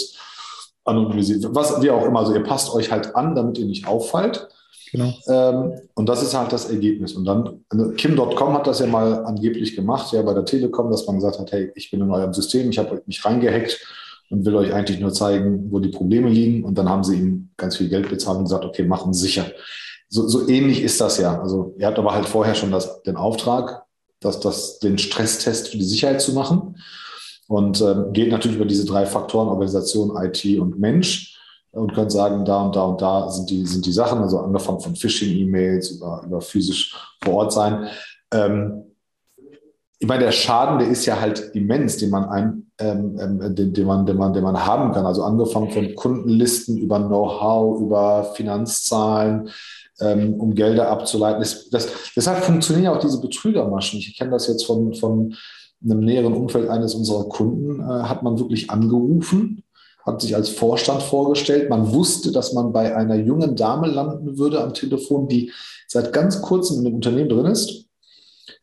anonymisiert, was wie auch immer. Also ihr passt euch halt an, damit ihr nicht auffallt. Genau. Ähm, und das ist halt das Ergebnis. Und dann, also Kim.com hat das ja mal angeblich gemacht, ja, bei der Telekom, dass man gesagt hat, hey, ich bin in eurem System, ich habe mich reingehackt und will euch eigentlich nur zeigen, wo die Probleme liegen. Und dann haben sie ihm ganz viel Geld bezahlt und gesagt, okay, machen sicher. So, so ähnlich ist das ja. Also ihr habt aber halt vorher schon das, den Auftrag, dass das, den Stresstest für die Sicherheit zu machen. Und ähm, geht natürlich über diese drei Faktoren, Organisation, IT und Mensch und können sagen, da und da und da sind die, sind die Sachen, also angefangen von Phishing-E-Mails über, über physisch vor Ort sein. Ähm, ich meine, der Schaden, der ist ja halt immens, den man einem ähm, ähm, den, den, man, den, man, den man haben kann. Also angefangen von Kundenlisten über Know-how, über Finanzzahlen, ähm, um Gelder abzuleiten. Das, das, deshalb funktionieren auch diese Betrügermaschen. Ich kenne das jetzt von, von einem näheren Umfeld eines unserer Kunden, äh, hat man wirklich angerufen, hat sich als Vorstand vorgestellt. Man wusste, dass man bei einer jungen Dame landen würde am Telefon, die seit ganz kurzem in dem Unternehmen drin ist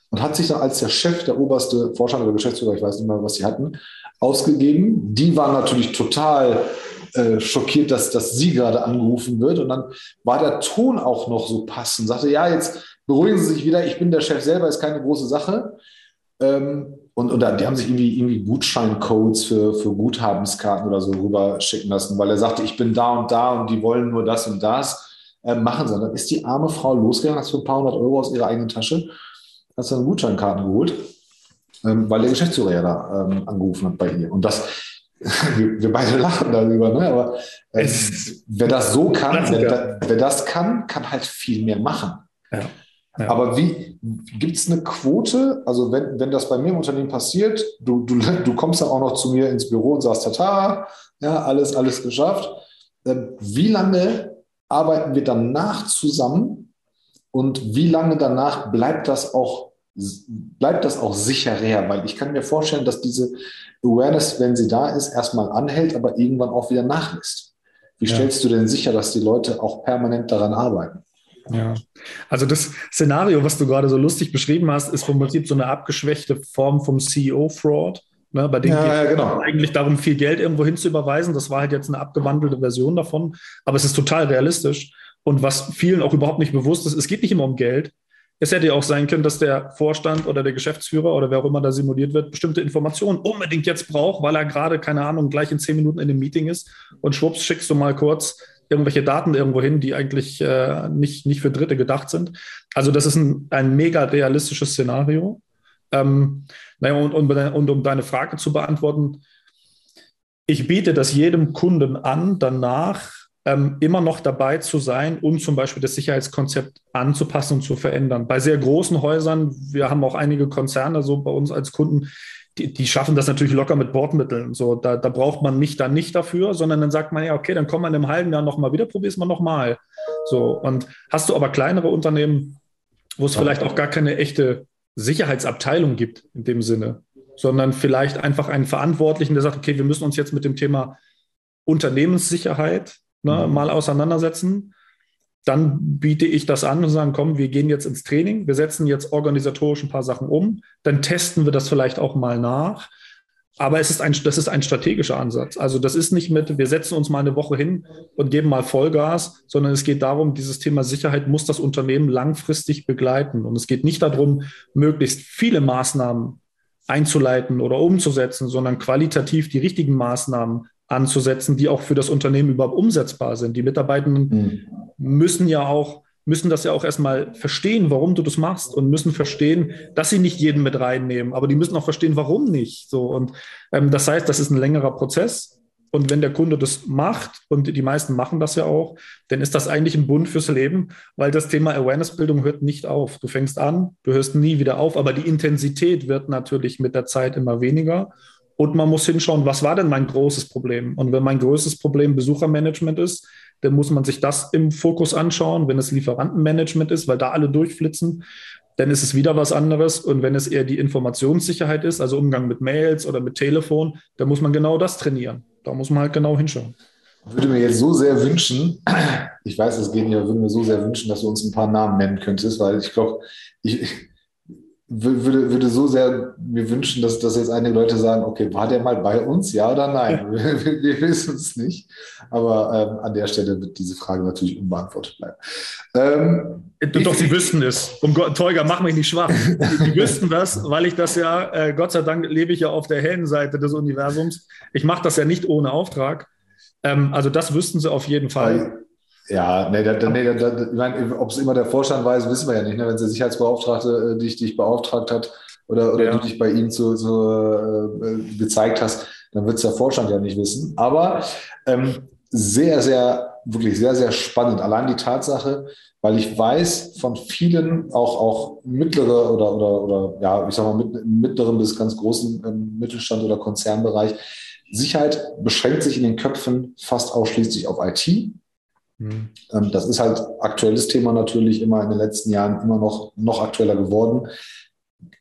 und hat sich dann als der Chef, der oberste Vorstand oder Geschäftsführer, ich weiß nicht mehr, was sie hatten, ausgegeben. Die waren natürlich total äh, schockiert, dass, dass sie gerade angerufen wird. Und dann war der Ton auch noch so passend. Sagte, ja, jetzt beruhigen Sie sich wieder, ich bin der Chef selber, ist keine große Sache. Ähm, und, und die haben sich irgendwie, irgendwie Gutscheincodes für, für Guthabenskarten oder so rüber schicken lassen, weil er sagte, ich bin da und da und die wollen nur das und das. Äh, machen sie. Dann ist die arme Frau losgegangen, hat für ein paar hundert Euro aus ihrer eigenen Tasche, hat dann Gutscheinkarten geholt ähm, weil der Geschäftsführer ja da ähm, angerufen hat bei ihr. Und das, wir, wir beide lachen darüber, ne? aber äh, wer das so kann, wer, wer, das kann, kann halt viel mehr machen. Ja. Ja. Aber wie gibt es eine Quote? Also, wenn, wenn das bei mir im Unternehmen passiert, du, du, du kommst dann auch noch zu mir ins Büro und sagst, tata, ja, alles, alles geschafft. Ähm, wie lange arbeiten wir danach zusammen und wie lange danach bleibt das auch bleibt das auch sicherer, weil ich kann mir vorstellen, dass diese Awareness, wenn sie da ist, erstmal anhält, aber irgendwann auch wieder nachlässt. Wie ja. stellst du denn sicher, dass die Leute auch permanent daran arbeiten? Ja, also das Szenario, was du gerade so lustig beschrieben hast, ist vom Prinzip so eine abgeschwächte Form vom CEO-Fraud. Ne, bei dem ja, geht es genau. eigentlich darum, viel Geld irgendwo hin zu überweisen. Das war halt jetzt eine abgewandelte Version davon, aber es ist total realistisch. Und was vielen auch überhaupt nicht bewusst ist, es geht nicht immer um Geld, es hätte ja auch sein können, dass der Vorstand oder der Geschäftsführer oder wer auch immer da simuliert wird, bestimmte Informationen unbedingt jetzt braucht, weil er gerade, keine Ahnung, gleich in zehn Minuten in einem Meeting ist und schwupps schickst du mal kurz irgendwelche Daten irgendwo hin, die eigentlich äh, nicht, nicht für Dritte gedacht sind. Also das ist ein, ein mega realistisches Szenario. Ähm, naja, und, und, und um deine Frage zu beantworten, ich biete das jedem Kunden an, danach ähm, immer noch dabei zu sein und zum Beispiel das Sicherheitskonzept anzupassen und zu verändern. Bei sehr großen Häusern, wir haben auch einige Konzerne so bei uns als Kunden, die, die schaffen das natürlich locker mit Bordmitteln. So, da, da braucht man mich dann nicht dafür, sondern dann sagt man ja, okay, dann kommt man im halben Jahr nochmal wieder, probier's mal nochmal. So, und hast du aber kleinere Unternehmen, wo es vielleicht auch gar keine echte Sicherheitsabteilung gibt in dem Sinne, sondern vielleicht einfach einen Verantwortlichen, der sagt, okay, wir müssen uns jetzt mit dem Thema Unternehmenssicherheit ne, mhm. mal auseinandersetzen. Dann biete ich das an und sagen, komm, wir gehen jetzt ins Training, wir setzen jetzt organisatorisch ein paar Sachen um, dann testen wir das vielleicht auch mal nach. Aber es ist ein, das ist ein strategischer Ansatz. Also das ist nicht mit, wir setzen uns mal eine Woche hin und geben mal Vollgas, sondern es geht darum, dieses Thema Sicherheit muss das Unternehmen langfristig begleiten. Und es geht nicht darum, möglichst viele Maßnahmen einzuleiten oder umzusetzen, sondern qualitativ die richtigen Maßnahmen anzusetzen, die auch für das Unternehmen überhaupt umsetzbar sind. Die Mitarbeitenden mhm. müssen ja auch, müssen das ja auch erstmal verstehen, warum du das machst und müssen verstehen, dass sie nicht jeden mit reinnehmen, aber die müssen auch verstehen, warum nicht. So und ähm, das heißt, das ist ein längerer Prozess. Und wenn der Kunde das macht, und die meisten machen das ja auch, dann ist das eigentlich ein Bund fürs Leben, weil das Thema Awareness-Bildung hört nicht auf. Du fängst an, du hörst nie wieder auf, aber die Intensität wird natürlich mit der Zeit immer weniger. Und man muss hinschauen, was war denn mein großes Problem? Und wenn mein größtes Problem Besuchermanagement ist, dann muss man sich das im Fokus anschauen. Wenn es Lieferantenmanagement ist, weil da alle durchflitzen, dann ist es wieder was anderes. Und wenn es eher die Informationssicherheit ist, also Umgang mit Mails oder mit Telefon, dann muss man genau das trainieren. Da muss man halt genau hinschauen. Ich würde mir jetzt so sehr wünschen, ich weiß, es geht nicht, aber würde mir so sehr wünschen, dass du uns ein paar Namen nennen könntest, weil ich glaube, ich, würde, würde so sehr mir wünschen, dass, dass jetzt einige Leute sagen, okay, war der mal bei uns, ja oder nein? Wir, wir, wissen es nicht. Aber ähm, an der Stelle wird diese Frage natürlich unbeantwortet bleiben. Ähm, Doch, Sie wüssten es. Um Gott, Teuger, mach mich nicht schwach. Sie wüssten das, weil ich das ja, äh, Gott sei Dank lebe ich ja auf der hellen Seite des Universums. Ich mache das ja nicht ohne Auftrag. Ähm, also das wüssten Sie auf jeden Fall. Ja, nee, da, nee da, da, ich meine, ob es immer der Vorstand weiß, wissen wir ja nicht. Ne? Wenn es der Sicherheitsbeauftragte äh, dich, dich beauftragt hat oder, oder ja. du dich bei ihm zu, zu, äh, gezeigt hast, dann wird es der Vorstand ja nicht wissen. Aber ähm, sehr, sehr wirklich sehr, sehr spannend. Allein die Tatsache, weil ich weiß von vielen, auch, auch mittlere oder, oder, oder ja, ich sag mal, mit, mittleren bis ganz großen ähm, Mittelstand oder Konzernbereich, Sicherheit beschränkt sich in den Köpfen fast ausschließlich auf IT. Mhm. Ähm, das ist halt aktuelles Thema natürlich immer in den letzten Jahren immer noch, noch aktueller geworden.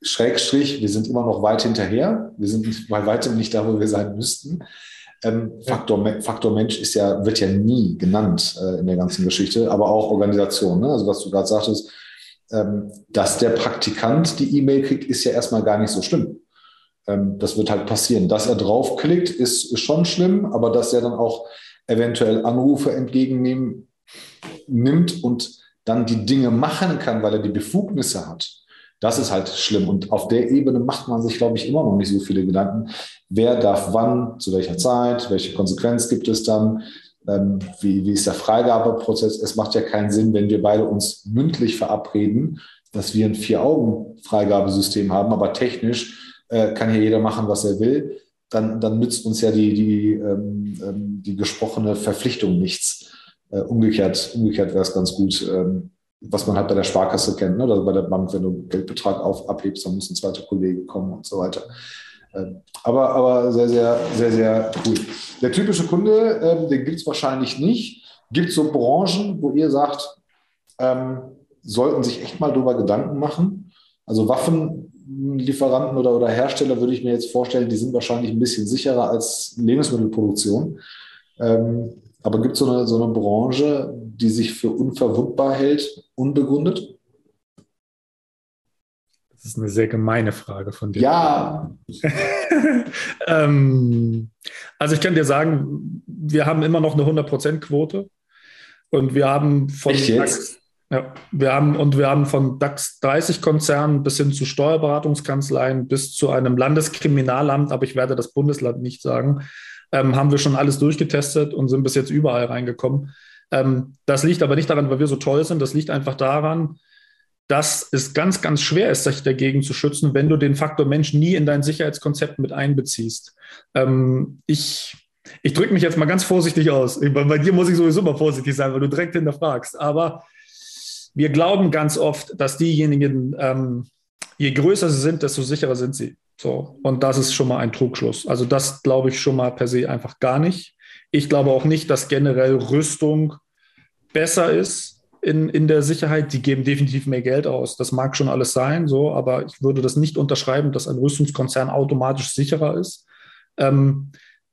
Schrägstrich, wir sind immer noch weit hinterher. Wir sind bei weitem nicht da, wo wir sein müssten. Ähm, Faktor, Faktor Mensch ist ja, wird ja nie genannt äh, in der ganzen Geschichte, aber auch Organisation. Ne? Also was du gerade sagtest, ähm, dass der Praktikant die E-Mail kriegt, ist ja erstmal gar nicht so schlimm. Ähm, das wird halt passieren. Dass er draufklickt, ist, ist schon schlimm, aber dass er dann auch eventuell Anrufe entgegennehmen nimmt und dann die Dinge machen kann, weil er die Befugnisse hat, das ist halt schlimm. Und auf der Ebene macht man sich, glaube ich, immer noch nicht so viele Gedanken. Wer darf wann, zu welcher Zeit, welche Konsequenz gibt es dann? Ähm, wie, wie ist der Freigabeprozess? Es macht ja keinen Sinn, wenn wir beide uns mündlich verabreden, dass wir ein Vier-Augen-Freigabesystem haben, aber technisch äh, kann hier jeder machen, was er will. Dann, dann nützt uns ja die, die, ähm, ähm die gesprochene Verpflichtung nichts. Äh, umgekehrt umgekehrt wäre es ganz gut, ähm, was man halt bei der Sparkasse kennt, ne? oder bei der Bank, wenn du Geldbetrag auf, abhebst, dann muss ein zweiter Kollege kommen und so weiter. Ähm, aber, aber sehr, sehr, sehr, sehr cool. Der typische Kunde, ähm, den gibt es wahrscheinlich nicht. Gibt es so Branchen, wo ihr sagt, ähm, sollten sich echt mal darüber Gedanken machen? Also Waffenlieferanten oder, oder Hersteller würde ich mir jetzt vorstellen, die sind wahrscheinlich ein bisschen sicherer als Lebensmittelproduktion. Ähm, aber gibt es so eine, so eine Branche, die sich für unverwundbar hält, unbegründet? Das ist eine sehr gemeine Frage von dir. Ja. ähm, also ich kann dir sagen, wir haben immer noch eine 100%-Quote und wir haben von Echt DAX, ja, wir haben und wir haben von DAX 30 Konzernen bis hin zu Steuerberatungskanzleien bis zu einem Landeskriminalamt, aber ich werde das Bundesland nicht sagen, ähm, haben wir schon alles durchgetestet und sind bis jetzt überall reingekommen. Ähm, das liegt aber nicht daran, weil wir so toll sind. Das liegt einfach daran, dass es ganz, ganz schwer ist, sich dagegen zu schützen, wenn du den Faktor Mensch nie in dein Sicherheitskonzept mit einbeziehst. Ähm, ich ich drücke mich jetzt mal ganz vorsichtig aus. Bei dir muss ich sowieso mal vorsichtig sein, weil du direkt hinterfragst. Aber wir glauben ganz oft, dass diejenigen, ähm, je größer sie sind, desto sicherer sind sie. So, und das ist schon mal ein Trugschluss. Also das glaube ich schon mal per se einfach gar nicht. Ich glaube auch nicht, dass generell Rüstung besser ist in, in der Sicherheit. Die geben definitiv mehr Geld aus. Das mag schon alles sein, so, aber ich würde das nicht unterschreiben, dass ein Rüstungskonzern automatisch sicherer ist. Ähm,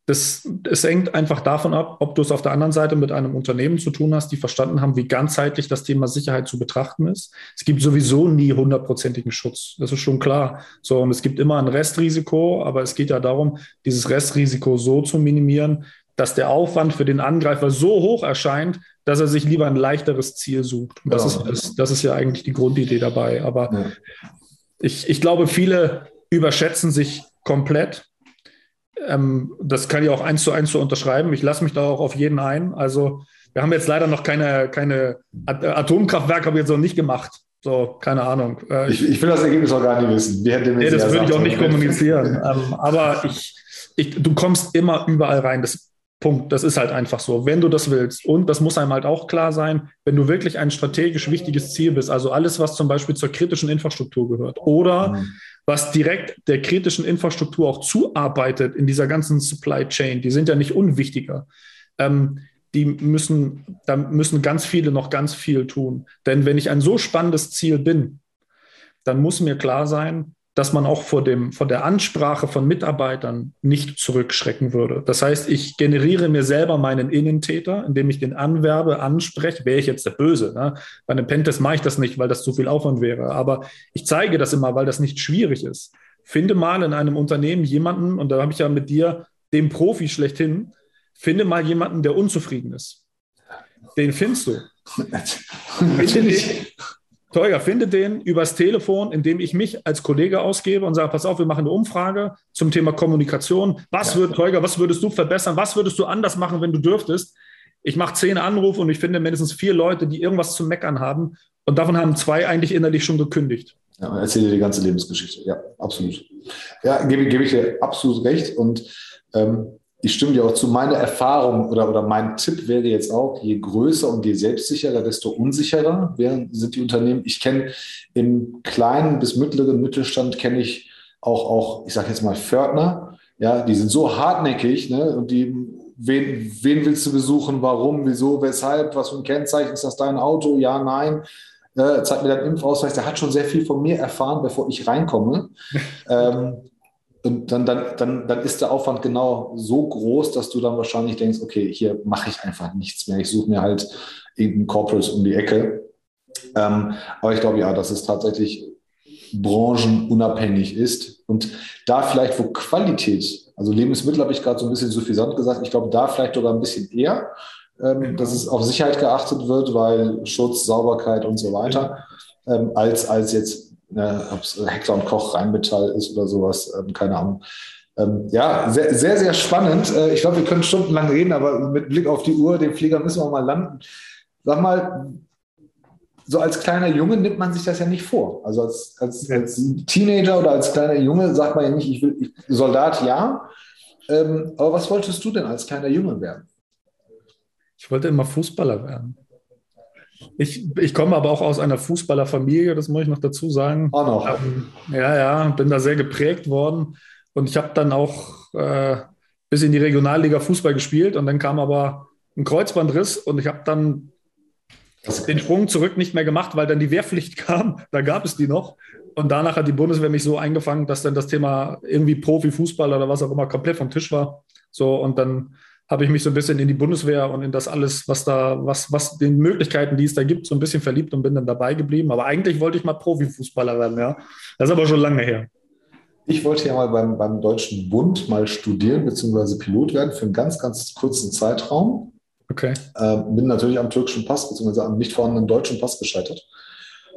das, es hängt einfach davon ab, ob du es auf der anderen Seite mit einem Unternehmen zu tun hast, die verstanden haben, wie ganzheitlich das Thema Sicherheit zu betrachten ist. Es gibt sowieso nie hundertprozentigen Schutz. Das ist schon klar. So, und es gibt immer ein Restrisiko, aber es geht ja darum, dieses Restrisiko so zu minimieren, dass der Aufwand für den Angreifer so hoch erscheint, dass er sich lieber ein leichteres Ziel sucht. Und das, ja. ist, das, das, ist ja eigentlich die Grundidee dabei. Aber ja. ich, ich glaube, viele überschätzen sich komplett ähm, das kann ich auch eins zu eins so unterschreiben. Ich lasse mich da auch auf jeden ein. Also wir haben jetzt leider noch keine, keine Atomkraftwerke, haben wir jetzt noch nicht gemacht. So, keine Ahnung. Äh, ich, ich, will das Ergebnis auch gar nicht wissen. Wer nee, das würde ich auch nicht kommunizieren. ähm, aber ich, ich, du kommst immer überall rein. Das Punkt. Das ist halt einfach so, wenn du das willst. Und das muss einem halt auch klar sein, wenn du wirklich ein strategisch wichtiges Ziel bist, also alles, was zum Beispiel zur kritischen Infrastruktur gehört oder mhm was direkt der kritischen Infrastruktur auch zuarbeitet in dieser ganzen Supply Chain, die sind ja nicht unwichtiger. Ähm, die müssen, da müssen ganz viele noch ganz viel tun. Denn wenn ich ein so spannendes Ziel bin, dann muss mir klar sein, dass man auch vor, dem, vor der Ansprache von Mitarbeitern nicht zurückschrecken würde. Das heißt, ich generiere mir selber meinen Innentäter, indem ich den anwerbe, anspreche, wäre ich jetzt der Böse. Ne? Bei einem Pentest mache ich das nicht, weil das zu viel Aufwand wäre. Aber ich zeige das immer, weil das nicht schwierig ist. Finde mal in einem Unternehmen jemanden, und da habe ich ja mit dir den Profi schlechthin, finde mal jemanden, der unzufrieden ist. Den findest du. Natürlich. Teuer, finde den übers Telefon, indem ich mich als Kollege ausgebe und sage, pass auf, wir machen eine Umfrage zum Thema Kommunikation. Was ja. wird, Teuger, was würdest du verbessern? Was würdest du anders machen, wenn du dürftest? Ich mache zehn Anrufe und ich finde mindestens vier Leute, die irgendwas zu meckern haben. Und davon haben zwei eigentlich innerlich schon gekündigt. Ja, und erzähle die ganze Lebensgeschichte. Ja, absolut. Ja, gebe, gebe ich dir absolut recht. Und ähm, ich stimme dir auch zu. Meine Erfahrung oder, oder mein Tipp wäre jetzt auch, je größer und je selbstsicherer, desto unsicherer sind die Unternehmen. Ich kenne im kleinen bis mittleren Mittelstand kenne ich auch, auch, ich sage jetzt mal Fördner, ja, die sind so hartnäckig, ne, und die, wen, wen willst du besuchen, warum, wieso, weshalb, was für ein Kennzeichen ist das dein Auto, ja, nein, äh, zeig mir deinen Impfausweis, der hat schon sehr viel von mir erfahren, bevor ich reinkomme. ähm, und dann, dann, dann, dann ist der Aufwand genau so groß, dass du dann wahrscheinlich denkst, okay, hier mache ich einfach nichts mehr. Ich suche mir halt irgendeinen Corporate um die Ecke. Ähm, aber ich glaube, ja, dass es tatsächlich branchenunabhängig ist. Und da vielleicht, wo Qualität, also Lebensmittel habe ich gerade so ein bisschen suffisant gesagt, ich glaube, da vielleicht sogar ein bisschen eher, ähm, dass es auf Sicherheit geachtet wird, weil Schutz, Sauberkeit und so weiter, ähm, als, als jetzt ne, ob es Hexer und Koch Rheinmetall ist oder sowas, ähm, keine Ahnung. Ähm, ja, sehr, sehr, sehr spannend. Äh, ich glaube, wir können stundenlang reden, aber mit Blick auf die Uhr, den Flieger müssen wir mal landen. Sag mal, so als kleiner Junge nimmt man sich das ja nicht vor. Also als, als, als Teenager oder als kleiner Junge sagt man ja nicht, ich will ich, Soldat, ja. Ähm, aber was wolltest du denn als kleiner Junge werden? Ich wollte immer Fußballer werden. Ich, ich komme aber auch aus einer Fußballerfamilie, das muss ich noch dazu sagen. Auch noch. Ähm, ja, ja, bin da sehr geprägt worden. Und ich habe dann auch äh, bis in die Regionalliga Fußball gespielt und dann kam aber ein Kreuzbandriss und ich habe dann den Sprung zurück nicht mehr gemacht, weil dann die Wehrpflicht kam. Da gab es die noch. Und danach hat die Bundeswehr mich so eingefangen, dass dann das Thema irgendwie Profifußball oder was auch immer komplett vom Tisch war. So, und dann habe ich mich so ein bisschen in die Bundeswehr und in das alles, was da, was, was den Möglichkeiten, die es da gibt, so ein bisschen verliebt und bin dann dabei geblieben. Aber eigentlich wollte ich mal Profifußballer werden, ja. Das ist aber schon lange her. Ich wollte ja mal beim, beim Deutschen Bund mal studieren, beziehungsweise Pilot werden für einen ganz, ganz kurzen Zeitraum. Okay. Äh, bin natürlich am türkischen Pass, beziehungsweise am nicht vorhandenen deutschen Pass gescheitert.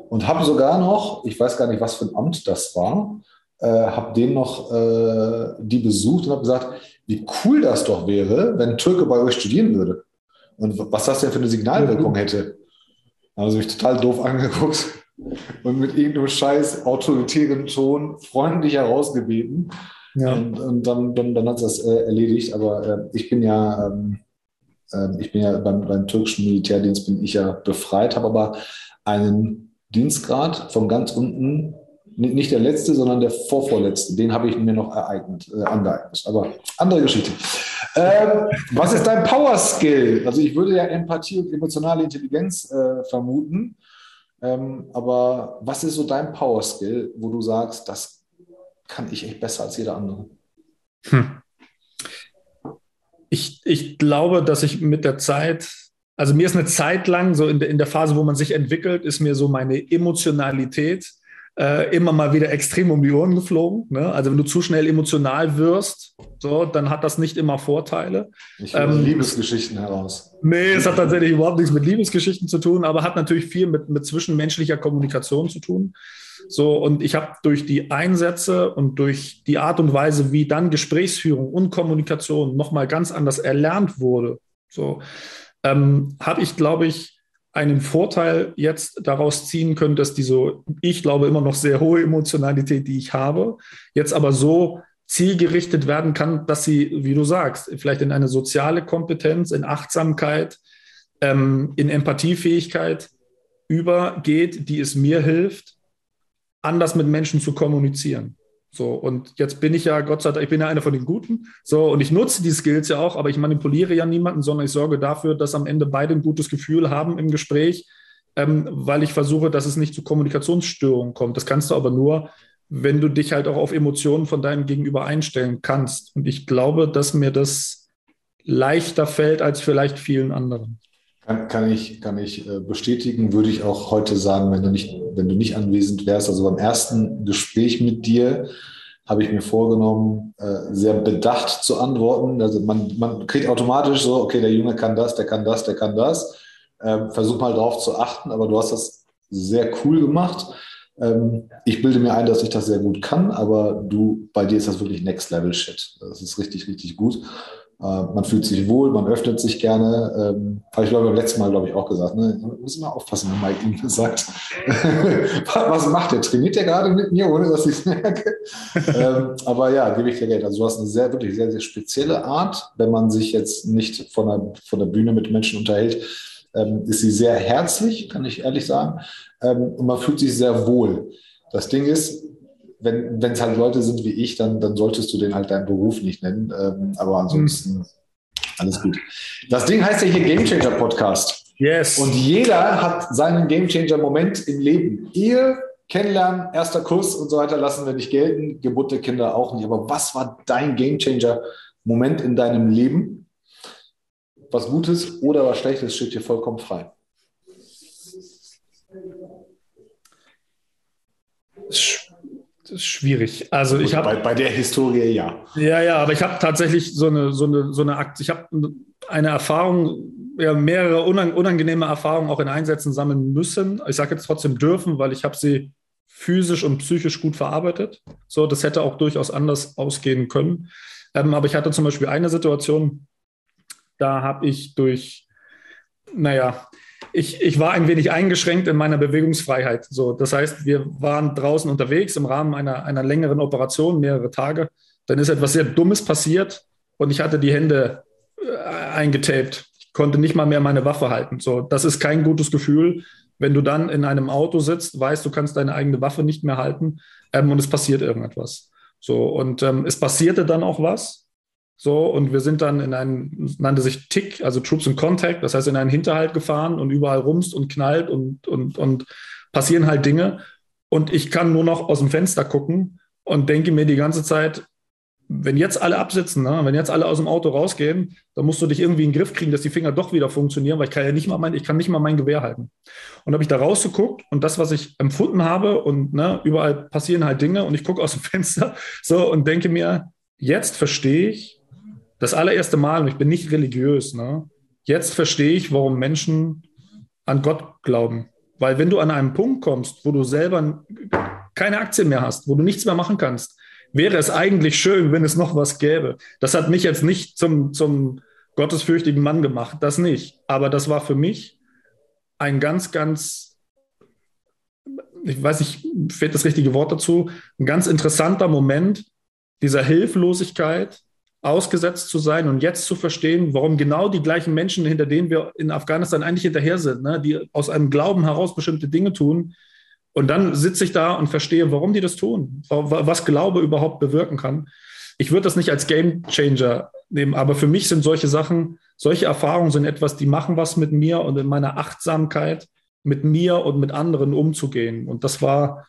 Und habe sogar noch, ich weiß gar nicht, was für ein Amt das war, äh, habe den noch äh, die besucht und habe gesagt, wie cool das doch wäre, wenn ein Türke bei euch studieren würde. Und was das denn für eine Signalwirkung hätte. Da haben sie mich total doof angeguckt und mit irgendeinem scheiß autoritären Ton freundlich herausgebeten. Ja. Und, und dann, dann, dann hat es das äh, erledigt. Aber äh, ich bin ja, ähm, äh, ich bin ja beim, beim türkischen Militärdienst bin ich ja befreit, habe aber einen Dienstgrad von ganz unten nicht der letzte, sondern der vorvorletzte. Den habe ich mir noch ereignet, äh, angeeignet. Aber andere Geschichte. Ähm, was ist dein Power Skill? Also ich würde ja Empathie und emotionale Intelligenz äh, vermuten. Ähm, aber was ist so dein Power Skill, wo du sagst, das kann ich echt besser als jeder andere? Hm. Ich, ich glaube, dass ich mit der Zeit also mir ist eine Zeit lang, so in der, in der Phase, wo man sich entwickelt, ist mir so meine Emotionalität äh, immer mal wieder extrem um die Ohren geflogen. Ne? Also wenn du zu schnell emotional wirst, so, dann hat das nicht immer Vorteile. Ich ähm, Liebesgeschichten heraus. Nee, es hat tatsächlich überhaupt nichts mit Liebesgeschichten zu tun, aber hat natürlich viel mit, mit zwischenmenschlicher Kommunikation zu tun. So, und ich habe durch die Einsätze und durch die Art und Weise, wie dann Gesprächsführung und Kommunikation nochmal ganz anders erlernt wurde, so, ähm, habe ich, glaube ich, einen Vorteil jetzt daraus ziehen können, dass diese, ich glaube, immer noch sehr hohe Emotionalität, die ich habe, jetzt aber so zielgerichtet werden kann, dass sie, wie du sagst, vielleicht in eine soziale Kompetenz, in Achtsamkeit, ähm, in Empathiefähigkeit übergeht, die es mir hilft, anders mit Menschen zu kommunizieren. So, und jetzt bin ich ja, Gott sei Dank, ich bin ja einer von den Guten. So, und ich nutze die Skills ja auch, aber ich manipuliere ja niemanden, sondern ich sorge dafür, dass am Ende beide ein gutes Gefühl haben im Gespräch, ähm, weil ich versuche, dass es nicht zu Kommunikationsstörungen kommt. Das kannst du aber nur, wenn du dich halt auch auf Emotionen von deinem Gegenüber einstellen kannst. Und ich glaube, dass mir das leichter fällt als vielleicht vielen anderen. Kann, kann, ich, kann ich äh, bestätigen, würde ich auch heute sagen, wenn du, nicht, wenn du nicht anwesend wärst. Also beim ersten Gespräch mit dir habe ich mir vorgenommen, äh, sehr bedacht zu antworten. Also man, man kriegt automatisch so, okay, der Junge kann das, der kann das, der kann das. Ähm, versuch mal drauf zu achten, aber du hast das sehr cool gemacht. Ähm, ich bilde mir ein, dass ich das sehr gut kann, aber du, bei dir ist das wirklich Next Level Shit. Das ist richtig, richtig gut. Äh, man fühlt sich wohl, man öffnet sich gerne. Ähm, habe ich glaube beim letzten Mal, glaube ich, auch gesagt. Ne? Muss immer aufpassen, wenn Mike ihm sagt. Was macht der? Trainiert der gerade mit mir, ohne dass ich es merke? ähm, aber ja, gebe ich dir Geld. Also du hast eine sehr, wirklich sehr, sehr spezielle Art, wenn man sich jetzt nicht von der, von der Bühne mit Menschen unterhält. Ähm, ist sie sehr herzlich, kann ich ehrlich sagen. Ähm, und man fühlt sich sehr wohl. Das Ding ist, wenn es halt Leute sind wie ich, dann, dann solltest du den halt deinen Beruf nicht nennen. Ähm, aber ansonsten mhm. alles gut. Das Ding heißt ja hier Game Changer Podcast. Yes. Und jeder hat seinen Game Changer Moment im Leben. Ihr kennenlernen, erster Kurs und so weiter lassen wir nicht gelten, Geburt der Kinder auch nicht. Aber was war dein Game Changer Moment in deinem Leben? Was Gutes oder was Schlechtes steht hier vollkommen frei. Das ist schwierig. Also ich habe bei, bei, der Historie ja. Ja, ja, aber ich habe tatsächlich so eine so eine so eine Akt. Ich habe eine Erfahrung, ja, mehrere unangenehme Erfahrungen auch in Einsätzen sammeln müssen. Ich sage jetzt trotzdem dürfen, weil ich habe sie physisch und psychisch gut verarbeitet. So, das hätte auch durchaus anders ausgehen können. Ähm, aber ich hatte zum Beispiel eine Situation, da habe ich durch, naja, ich, ich war ein wenig eingeschränkt in meiner Bewegungsfreiheit. So, das heißt, wir waren draußen unterwegs im Rahmen einer, einer längeren Operation, mehrere Tage. Dann ist etwas sehr Dummes passiert und ich hatte die Hände äh, eingetaped. Ich konnte nicht mal mehr meine Waffe halten. So, das ist kein gutes Gefühl, wenn du dann in einem Auto sitzt, weißt, du kannst deine eigene Waffe nicht mehr halten ähm, und es passiert irgendetwas. So, und ähm, es passierte dann auch was. So, und wir sind dann in einen, nannte sich TIC, also Troops in Contact, das heißt in einen Hinterhalt gefahren und überall rumst und knallt und, und, und passieren halt Dinge. Und ich kann nur noch aus dem Fenster gucken und denke mir die ganze Zeit, wenn jetzt alle absitzen, ne, wenn jetzt alle aus dem Auto rausgehen, dann musst du dich irgendwie in den Griff kriegen, dass die Finger doch wieder funktionieren, weil ich kann ja nicht mal mein, ich kann nicht mal mein Gewehr halten. Und habe ich da rausgeguckt und das, was ich empfunden habe und ne, überall passieren halt Dinge und ich gucke aus dem Fenster so und denke mir, jetzt verstehe ich, das allererste Mal, und ich bin nicht religiös, ne? jetzt verstehe ich, warum Menschen an Gott glauben. Weil wenn du an einen Punkt kommst, wo du selber keine Aktien mehr hast, wo du nichts mehr machen kannst, wäre es eigentlich schön, wenn es noch was gäbe. Das hat mich jetzt nicht zum, zum gottesfürchtigen Mann gemacht, das nicht. Aber das war für mich ein ganz, ganz, ich weiß nicht, fehlt das richtige Wort dazu, ein ganz interessanter Moment dieser Hilflosigkeit, ausgesetzt zu sein und jetzt zu verstehen, warum genau die gleichen Menschen, hinter denen wir in Afghanistan eigentlich hinterher sind, ne, die aus einem Glauben heraus bestimmte Dinge tun. Und dann sitze ich da und verstehe, warum die das tun, was Glaube überhaupt bewirken kann. Ich würde das nicht als Game Changer nehmen, aber für mich sind solche Sachen, solche Erfahrungen sind etwas, die machen was mit mir und in meiner Achtsamkeit mit mir und mit anderen umzugehen. Und das war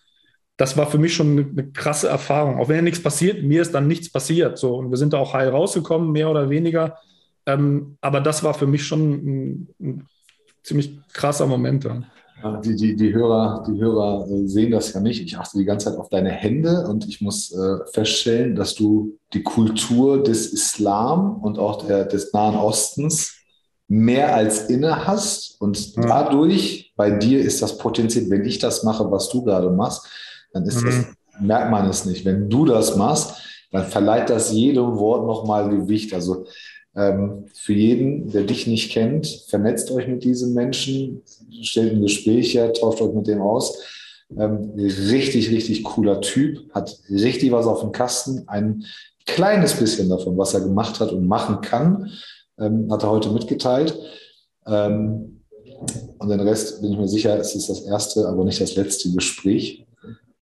das war für mich schon eine, eine, krasse Erfahrung. Auch wenn ja nichts passiert, mir ist dann nichts passiert. So, und wir sind da auch heil rausgekommen, mehr oder weniger. Ähm, aber das war für mich schon ein, ein ziemlich krasser Moment. Ja. Die, die, die, Hörer, die Hörer äh, sehen das ja nicht. Ich achte die ganze Zeit auf deine Hände und ich muss äh, feststellen, dass du die Kultur des Islam und auch der, des Nahen Ostens mehr als inne hast und ja. dadurch bei dir ist das potenziell, wenn ich das mache, was du gerade machst, dann ist mhm. das, merkt man es nicht. Wenn du das machst, dann verleiht das jedem Wort nochmal Gewicht. Also ähm, für jeden, der dich nicht kennt, vernetzt euch mit diesen Menschen, stellt ein Gespräch her, tauscht euch mit dem aus. Ähm, richtig, richtig cooler Typ, hat richtig was auf dem Kasten. Ein kleines bisschen davon, was er gemacht hat und machen kann, ähm, hat er heute mitgeteilt. Ähm, und den Rest bin ich mir sicher, es ist das erste, aber nicht das letzte Gespräch.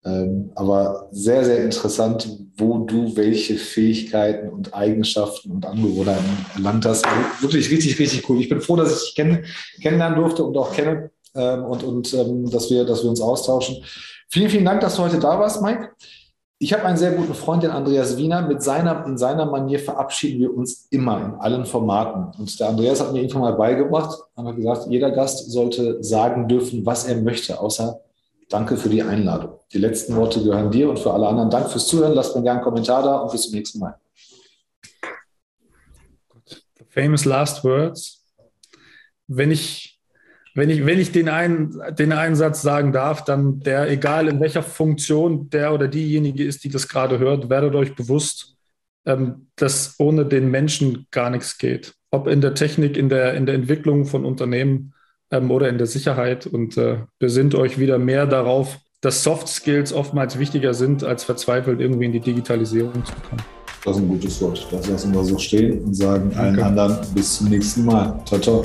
Ähm, aber sehr, sehr interessant, wo du welche Fähigkeiten und Eigenschaften und Angewohnheiten erlangt hast. Also wirklich richtig, richtig cool. Ich bin froh, dass ich dich kenn kennenlernen durfte und auch kenne ähm, und, und ähm, dass, wir, dass wir uns austauschen. Vielen, vielen Dank, dass du heute da warst, Mike. Ich habe einen sehr guten Freund, den Andreas Wiener. Mit seiner, in seiner Manier verabschieden wir uns immer in allen Formaten. Und der Andreas hat mir irgendwann mal beigebracht, haben wir gesagt, jeder Gast sollte sagen dürfen, was er möchte, außer Danke für die Einladung. Die letzten Worte gehören dir und für alle anderen. Danke fürs Zuhören. Lasst mir gerne einen Kommentar da und bis zum nächsten Mal. The famous last words. Wenn ich, wenn ich, wenn ich den, einen, den einen Satz sagen darf, dann der, egal in welcher Funktion der oder diejenige ist, die das gerade hört, werdet euch bewusst, ähm, dass ohne den Menschen gar nichts geht. Ob in der Technik, in der, in der Entwicklung von Unternehmen ähm, oder in der Sicherheit. Und äh, besinnt euch wieder mehr darauf, dass Soft Skills oftmals wichtiger sind, als verzweifelt irgendwie in die Digitalisierung zu kommen. Das ist ein gutes Wort. Das lassen wir so stehen und sagen Danke. allen anderen bis zum nächsten Mal. Ciao, ciao.